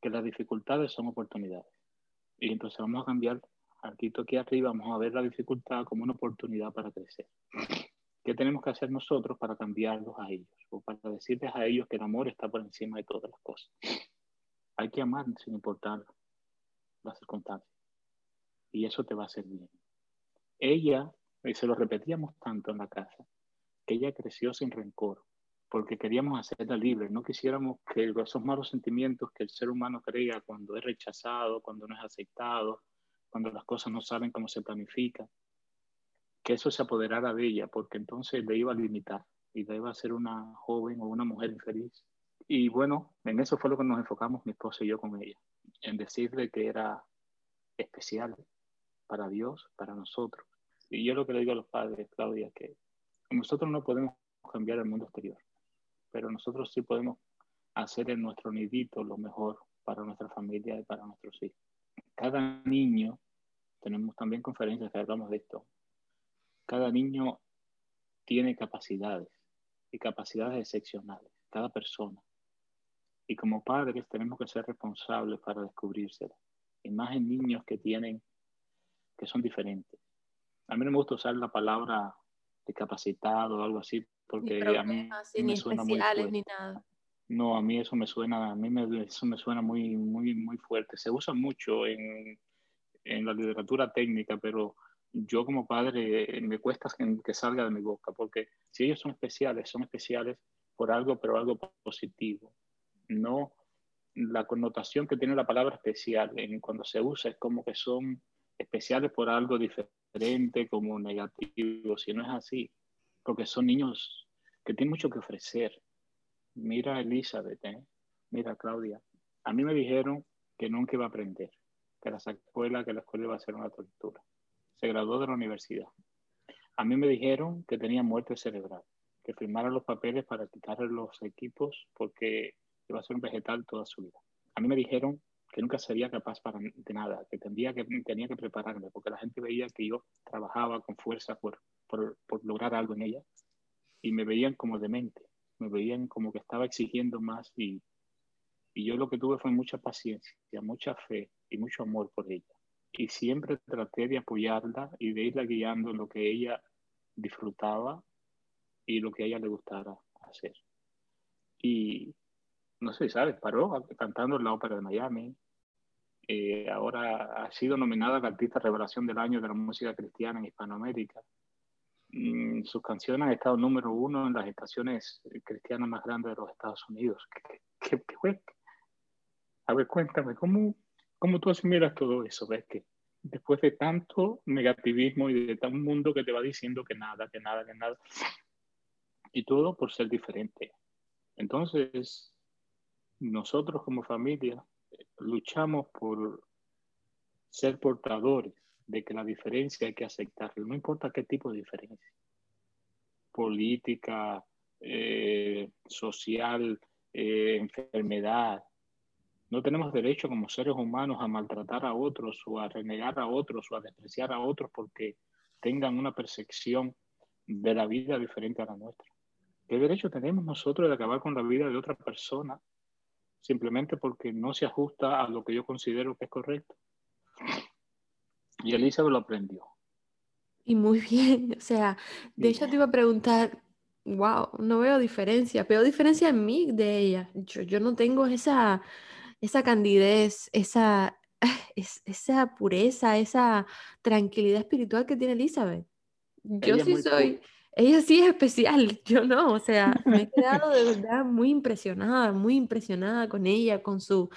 [SPEAKER 6] que que las dificultades son oportunidades. Y entonces vamos a cambiar, aquí aquí arriba, vamos a ver la dificultad como una oportunidad para crecer. ¿Qué tenemos que hacer nosotros para cambiarlos a ellos? O para decirles a ellos que el amor está por encima de todas las cosas. Hay que amar sin importar las circunstancias. Y eso te va a hacer bien. Ella, y se lo repetíamos tanto en la casa, que ella creció sin rencor, porque queríamos hacerla libre, no quisiéramos que esos malos sentimientos que el ser humano crea cuando es rechazado, cuando no es aceptado, cuando las cosas no saben cómo se planifica, que eso se apoderara de ella, porque entonces le iba a limitar y le iba a ser una joven o una mujer infeliz. Y bueno, en eso fue lo que nos enfocamos mi esposa y yo con ella, en decirle que era especial para Dios, para nosotros. Y yo lo que le digo a los padres, Claudia, que nosotros no podemos cambiar el mundo exterior, pero nosotros sí podemos hacer en nuestro nidito lo mejor para nuestra familia y para nuestros hijos. Cada niño, tenemos también conferencias que hablamos de esto, cada niño tiene capacidades y capacidades excepcionales, cada persona. Y como padres tenemos que ser responsables para descubrírselas. Y más en niños que tienen, que son diferentes. A mí no me gusta usar la palabra discapacitado o algo así, porque a mí me suena muy fuerte. No, a mí eso me suena, a mí me, eso me suena muy, muy, muy fuerte. Se usa mucho en, en la literatura técnica, pero yo como padre me cuesta que salga de mi boca, porque si ellos son especiales, son especiales por algo, pero algo positivo. No la connotación que tiene la palabra especial en, cuando se usa es como que son especiales por algo diferente, como negativo, si no es así, porque son niños que tienen mucho que ofrecer. Mira Elizabeth, ¿eh? mira Claudia, a mí me dijeron que nunca iba a aprender, que la escuela, que la escuela iba a ser una tortura. Se graduó de la universidad. A mí me dijeron que tenía muerte cerebral, que firmara los papeles para quitarle los equipos porque iba a ser un vegetal toda su vida. A mí me dijeron que nunca sería capaz para, de nada, que tendría que, tenía que prepararme, porque la gente veía que yo trabajaba con fuerza por, por, por lograr algo en ella y me veían como demente, me veían como que estaba exigiendo más y, y yo lo que tuve fue mucha paciencia, mucha fe y mucho amor por ella. Y siempre traté de apoyarla y de irla guiando en lo que ella disfrutaba y lo que a ella le gustara hacer. Y no sé, ¿sabes? Paró cantando en la ópera de Miami. Eh, ahora ha sido nominada la artista revelación del año de la música cristiana en Hispanoamérica. Mm, sus canciones han estado número uno en las estaciones cristianas más grandes de los Estados Unidos. ¿Qué, qué, a ver, cuéntame, ¿cómo, ¿cómo tú asimilas todo eso? ¿Ves que después de tanto negativismo y de tan mundo que te va diciendo que nada, que nada, que nada, y todo por ser diferente? Entonces, nosotros como familia luchamos por ser portadores de que la diferencia hay que aceptarla, no importa qué tipo de diferencia, política, eh, social, eh, enfermedad. No tenemos derecho como seres humanos a maltratar a otros o a renegar a otros o a despreciar a otros porque tengan una percepción de la vida diferente a la nuestra. ¿Qué derecho tenemos nosotros de acabar con la vida de otra persona simplemente porque no se ajusta a lo que yo considero que es correcto. Y Elizabeth lo aprendió.
[SPEAKER 1] Y muy bien, o sea, de hecho te iba a preguntar, wow, no veo diferencia, veo diferencia en mí de ella. Yo, yo no tengo esa, esa candidez, esa, esa pureza, esa tranquilidad espiritual que tiene Elizabeth. Yo sí soy ella sí es especial, yo no, o sea, me he quedado de verdad muy impresionada, muy impresionada con ella, con su,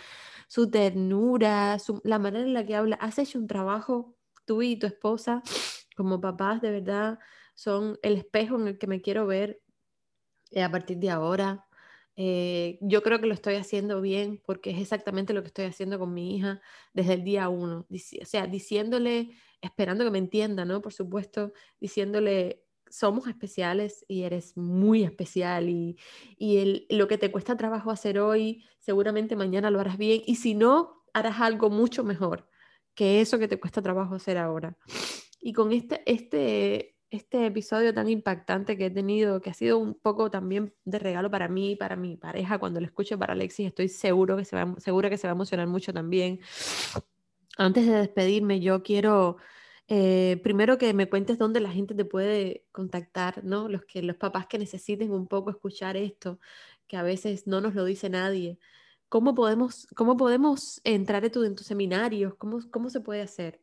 [SPEAKER 1] su ternura, la manera en la que habla. Has hecho un trabajo, tú y tu esposa, como papás, de verdad, son el espejo en el que me quiero ver eh, a partir de ahora. Eh, yo creo que lo estoy haciendo bien porque es exactamente lo que estoy haciendo con mi hija desde el día uno. O sea, diciéndole, esperando que me entienda, ¿no? Por supuesto, diciéndole, somos especiales y eres muy especial y, y lo que te cuesta trabajo hacer hoy, seguramente mañana lo harás bien y si no, harás algo mucho mejor que eso que te cuesta trabajo hacer ahora. Y con este, este, este episodio tan impactante que he tenido, que ha sido un poco también de regalo para mí para mi pareja. Cuando lo escuche para Alexis, estoy seguro que se va, segura que se va a emocionar mucho también. Antes de despedirme, yo quiero eh, primero que me cuentes dónde la gente te puede contactar, ¿no? Los, que, los papás que necesiten un poco escuchar esto, que a veces no nos lo dice nadie. ¿Cómo podemos, cómo podemos entrar en, en tus seminarios? ¿Cómo, ¿Cómo se puede hacer?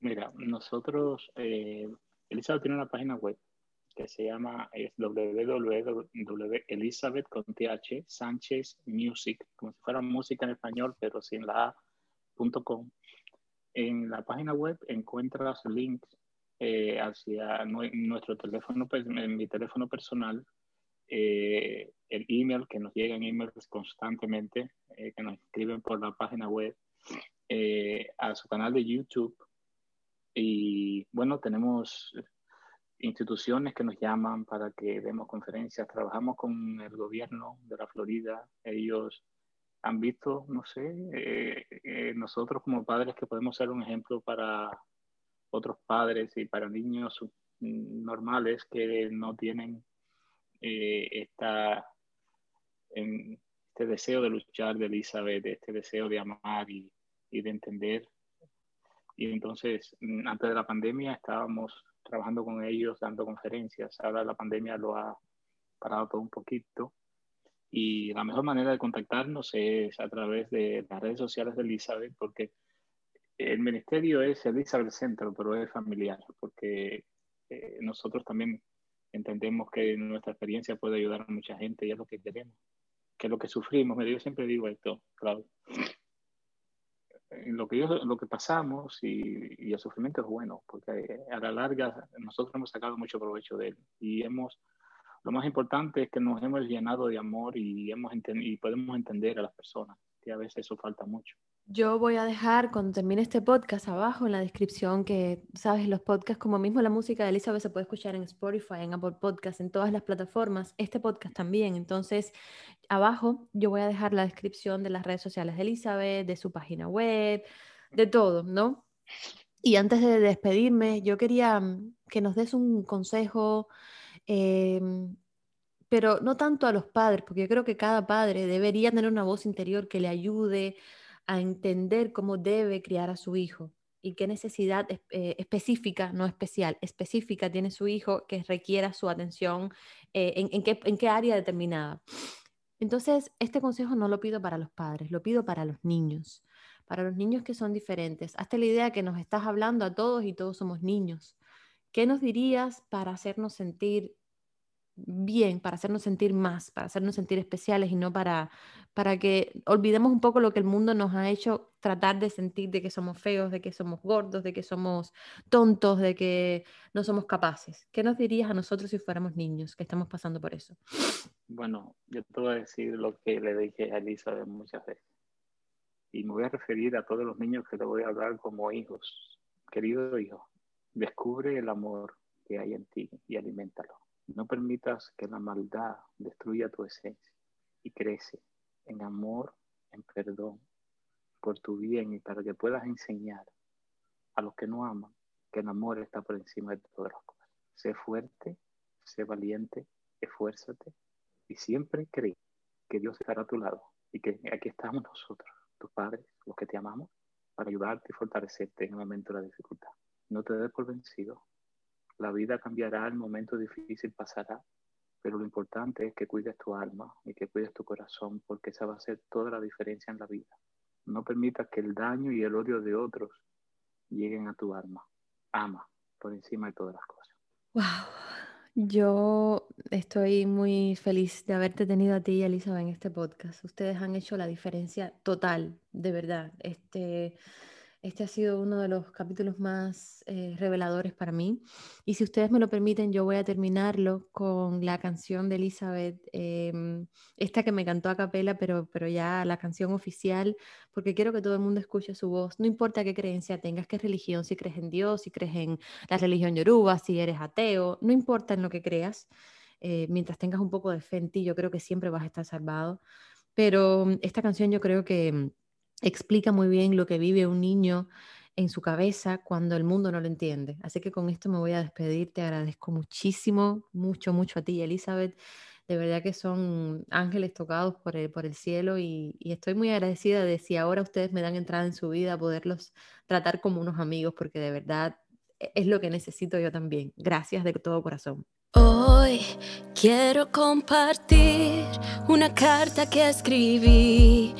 [SPEAKER 6] Mira, nosotros, eh, Elizabeth tiene una página web que se llama www.elizabeth con th Sánchez Music, como si fuera música en español, pero sin la a.com. En la página web encuentras links eh, hacia nuestro teléfono, en mi teléfono personal, eh, el email, que nos llegan emails constantemente, eh, que nos escriben por la página web, a su canal de YouTube. Y bueno, tenemos instituciones que nos llaman para que demos conferencias. Trabajamos con el gobierno de la Florida. Ellos han visto, no sé, eh, eh, nosotros como padres que podemos ser un ejemplo para otros padres y para niños normales que no tienen eh, esta, este deseo de luchar de Elizabeth, este deseo de amar y, y de entender. Y entonces, mm, antes de la pandemia estábamos trabajando con ellos, dando conferencias. Ahora la pandemia lo ha parado todo un poquito y la mejor manera de contactarnos es a través de las redes sociales de Elizabeth, porque el ministerio es Elizabeth Centro, pero es familiar, porque eh, nosotros también entendemos que nuestra experiencia puede ayudar a mucha gente y es lo que queremos, que es lo que sufrimos. Yo siempre digo esto, claro. Lo que, yo, lo que pasamos y, y el sufrimiento es bueno, porque a la larga nosotros hemos sacado mucho provecho de él y hemos lo más importante es que nos hemos llenado de amor y, hemos y podemos entender a las personas, que a veces eso falta mucho.
[SPEAKER 1] Yo voy a dejar cuando termine este podcast abajo en la descripción que, sabes, los podcasts como mismo la música de Elizabeth se puede escuchar en Spotify, en Apple Podcasts, en todas las plataformas, este podcast también. Entonces, abajo yo voy a dejar la descripción de las redes sociales de Elizabeth, de su página web, de todo, ¿no? Y antes de despedirme, yo quería mm, que nos des un consejo Em, pero no tanto a los padres, porque yo creo que cada padre debería tener una voz interior que le ayude a entender cómo debe criar a su hijo y qué necesidad eh, específica, no especial, específica tiene su hijo que requiera su atención eh, en, qué, área determinada. Entonces, este consejo no lo pido para los padres, lo pido para los niños, para los niños que son diferentes. Hazte la idea que nos estás hablando a todos y todos somos niños. ¿Qué nos dirías para hacernos sentir bien, para hacernos sentir más, para hacernos sentir especiales y no para, para que olvidemos un poco lo que el mundo nos ha hecho tratar de sentir de que somos feos, de que somos gordos, de que somos tontos, de que no somos capaces? ¿Qué nos dirías a nosotros si fuéramos niños que estamos pasando por eso?
[SPEAKER 6] Bueno, yo te voy a decir lo que le dije a Elizabeth muchas veces. Y me voy a referir a todos los niños que le voy a hablar como hijos. Querido hijo, Descubre el amor que hay en ti y aliméntalo. No permitas que la maldad destruya tu esencia y crece en amor, en perdón, por tu bien y para que puedas enseñar a los que no aman que el amor está por encima de todas las cosas. Sé fuerte, sé valiente, esfuérzate y siempre cree que Dios estará a tu lado y que aquí estamos nosotros, tus padres, los que te amamos, para ayudarte y fortalecerte en el momento de la dificultad. No te des por vencido. La vida cambiará, el momento difícil pasará, pero lo importante es que cuides tu alma y que cuides tu corazón, porque esa va a ser toda la diferencia en la vida. No permitas que el daño y el odio de otros lleguen a tu alma. Ama por encima de todas las cosas.
[SPEAKER 1] Wow. Yo estoy muy feliz de haberte tenido a ti y Elizabeth en este podcast. Ustedes han hecho la diferencia total, de verdad. Este, este ha sido uno de los capítulos más eh, reveladores para mí. Y si ustedes me lo permiten, yo voy a terminarlo con la canción de Elizabeth, em, esta que me cantó a capela, pero, pero ya la canción oficial, porque quiero que todo el mundo escuche su voz. No importa qué creencia tengas, qué religión, si crees en Dios, si crees en la religión yoruba, si eres ateo, no importa en lo que creas. Eh, mientras tengas un poco de fe en ti, yo creo que siempre vas a estar salvado. Pero esta canción yo creo que explica muy bien lo que vive un niño en su cabeza cuando el mundo no lo entiende. Así que con esto me voy a despedir. Te agradezco muchísimo, mucho, mucho a ti, Elizabeth. De verdad que son ángeles tocados por el, por el cielo y, y, estoy muy agradecida de si ahora ustedes me dan entrada en su vida, poderlos tratar como unos amigos, porque de verdad e, es lo que necesito yo también. Gracias de todo corazón.
[SPEAKER 7] Hoy quiero compartir una carta que escribí,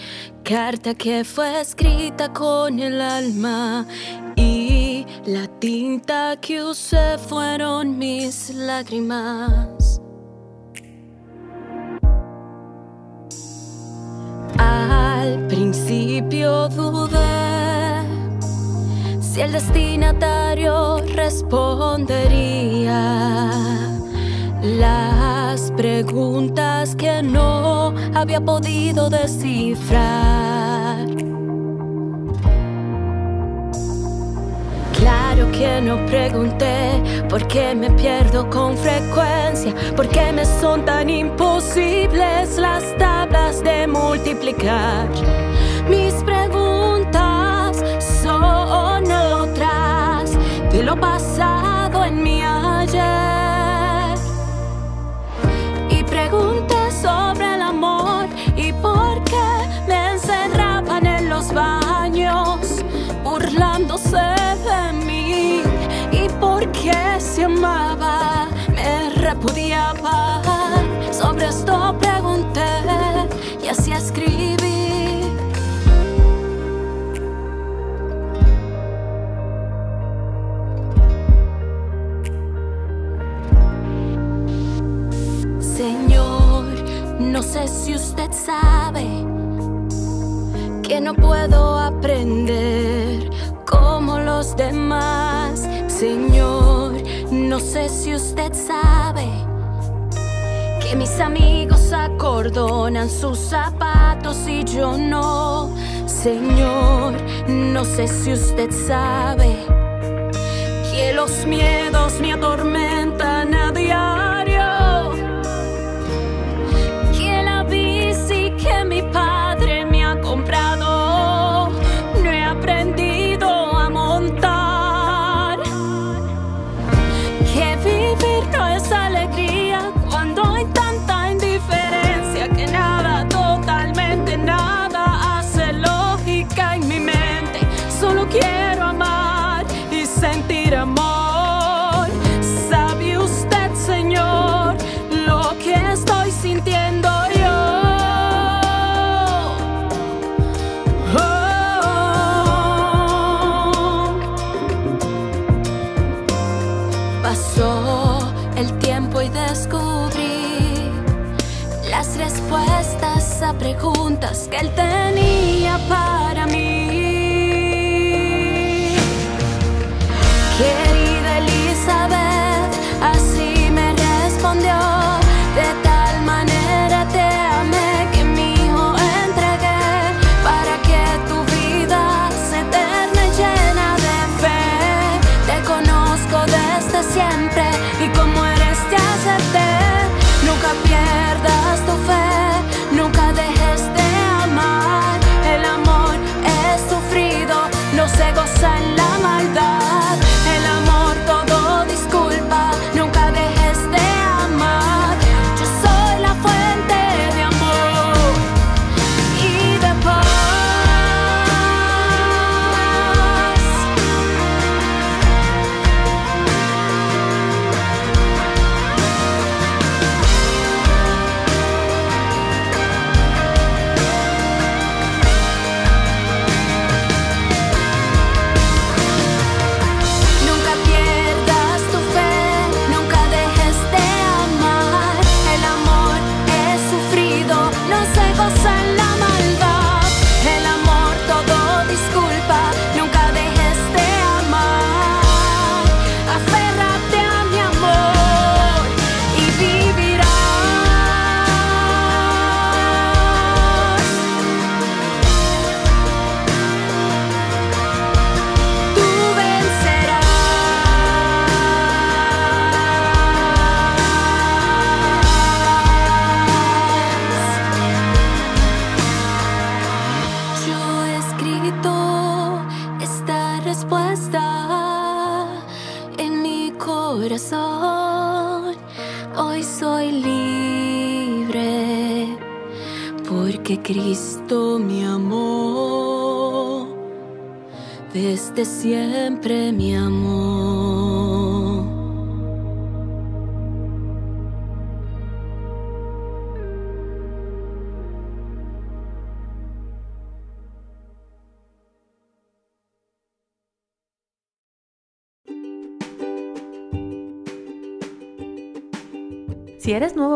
[SPEAKER 7] carta que fue escrita con el alma y la tinta que usé fueron mis lágrimas. Al principio dudé si el destinatario respondería las preguntas que no había podido descifrar. Claro que no pregunté por qué me pierdo con frecuencia, por qué me son tan imposibles las tablas de multiplicar. Mis preguntas se amaba, me repudiaba. Sobre esto pregunté y así escribí. No sé si usted sabe que no puedo aprender como los demás. Señor, no sé si usted sabe que mis amigos acordonan sus zapatos y yo no. Señor, no sé si usted sabe que los miedos me atormentan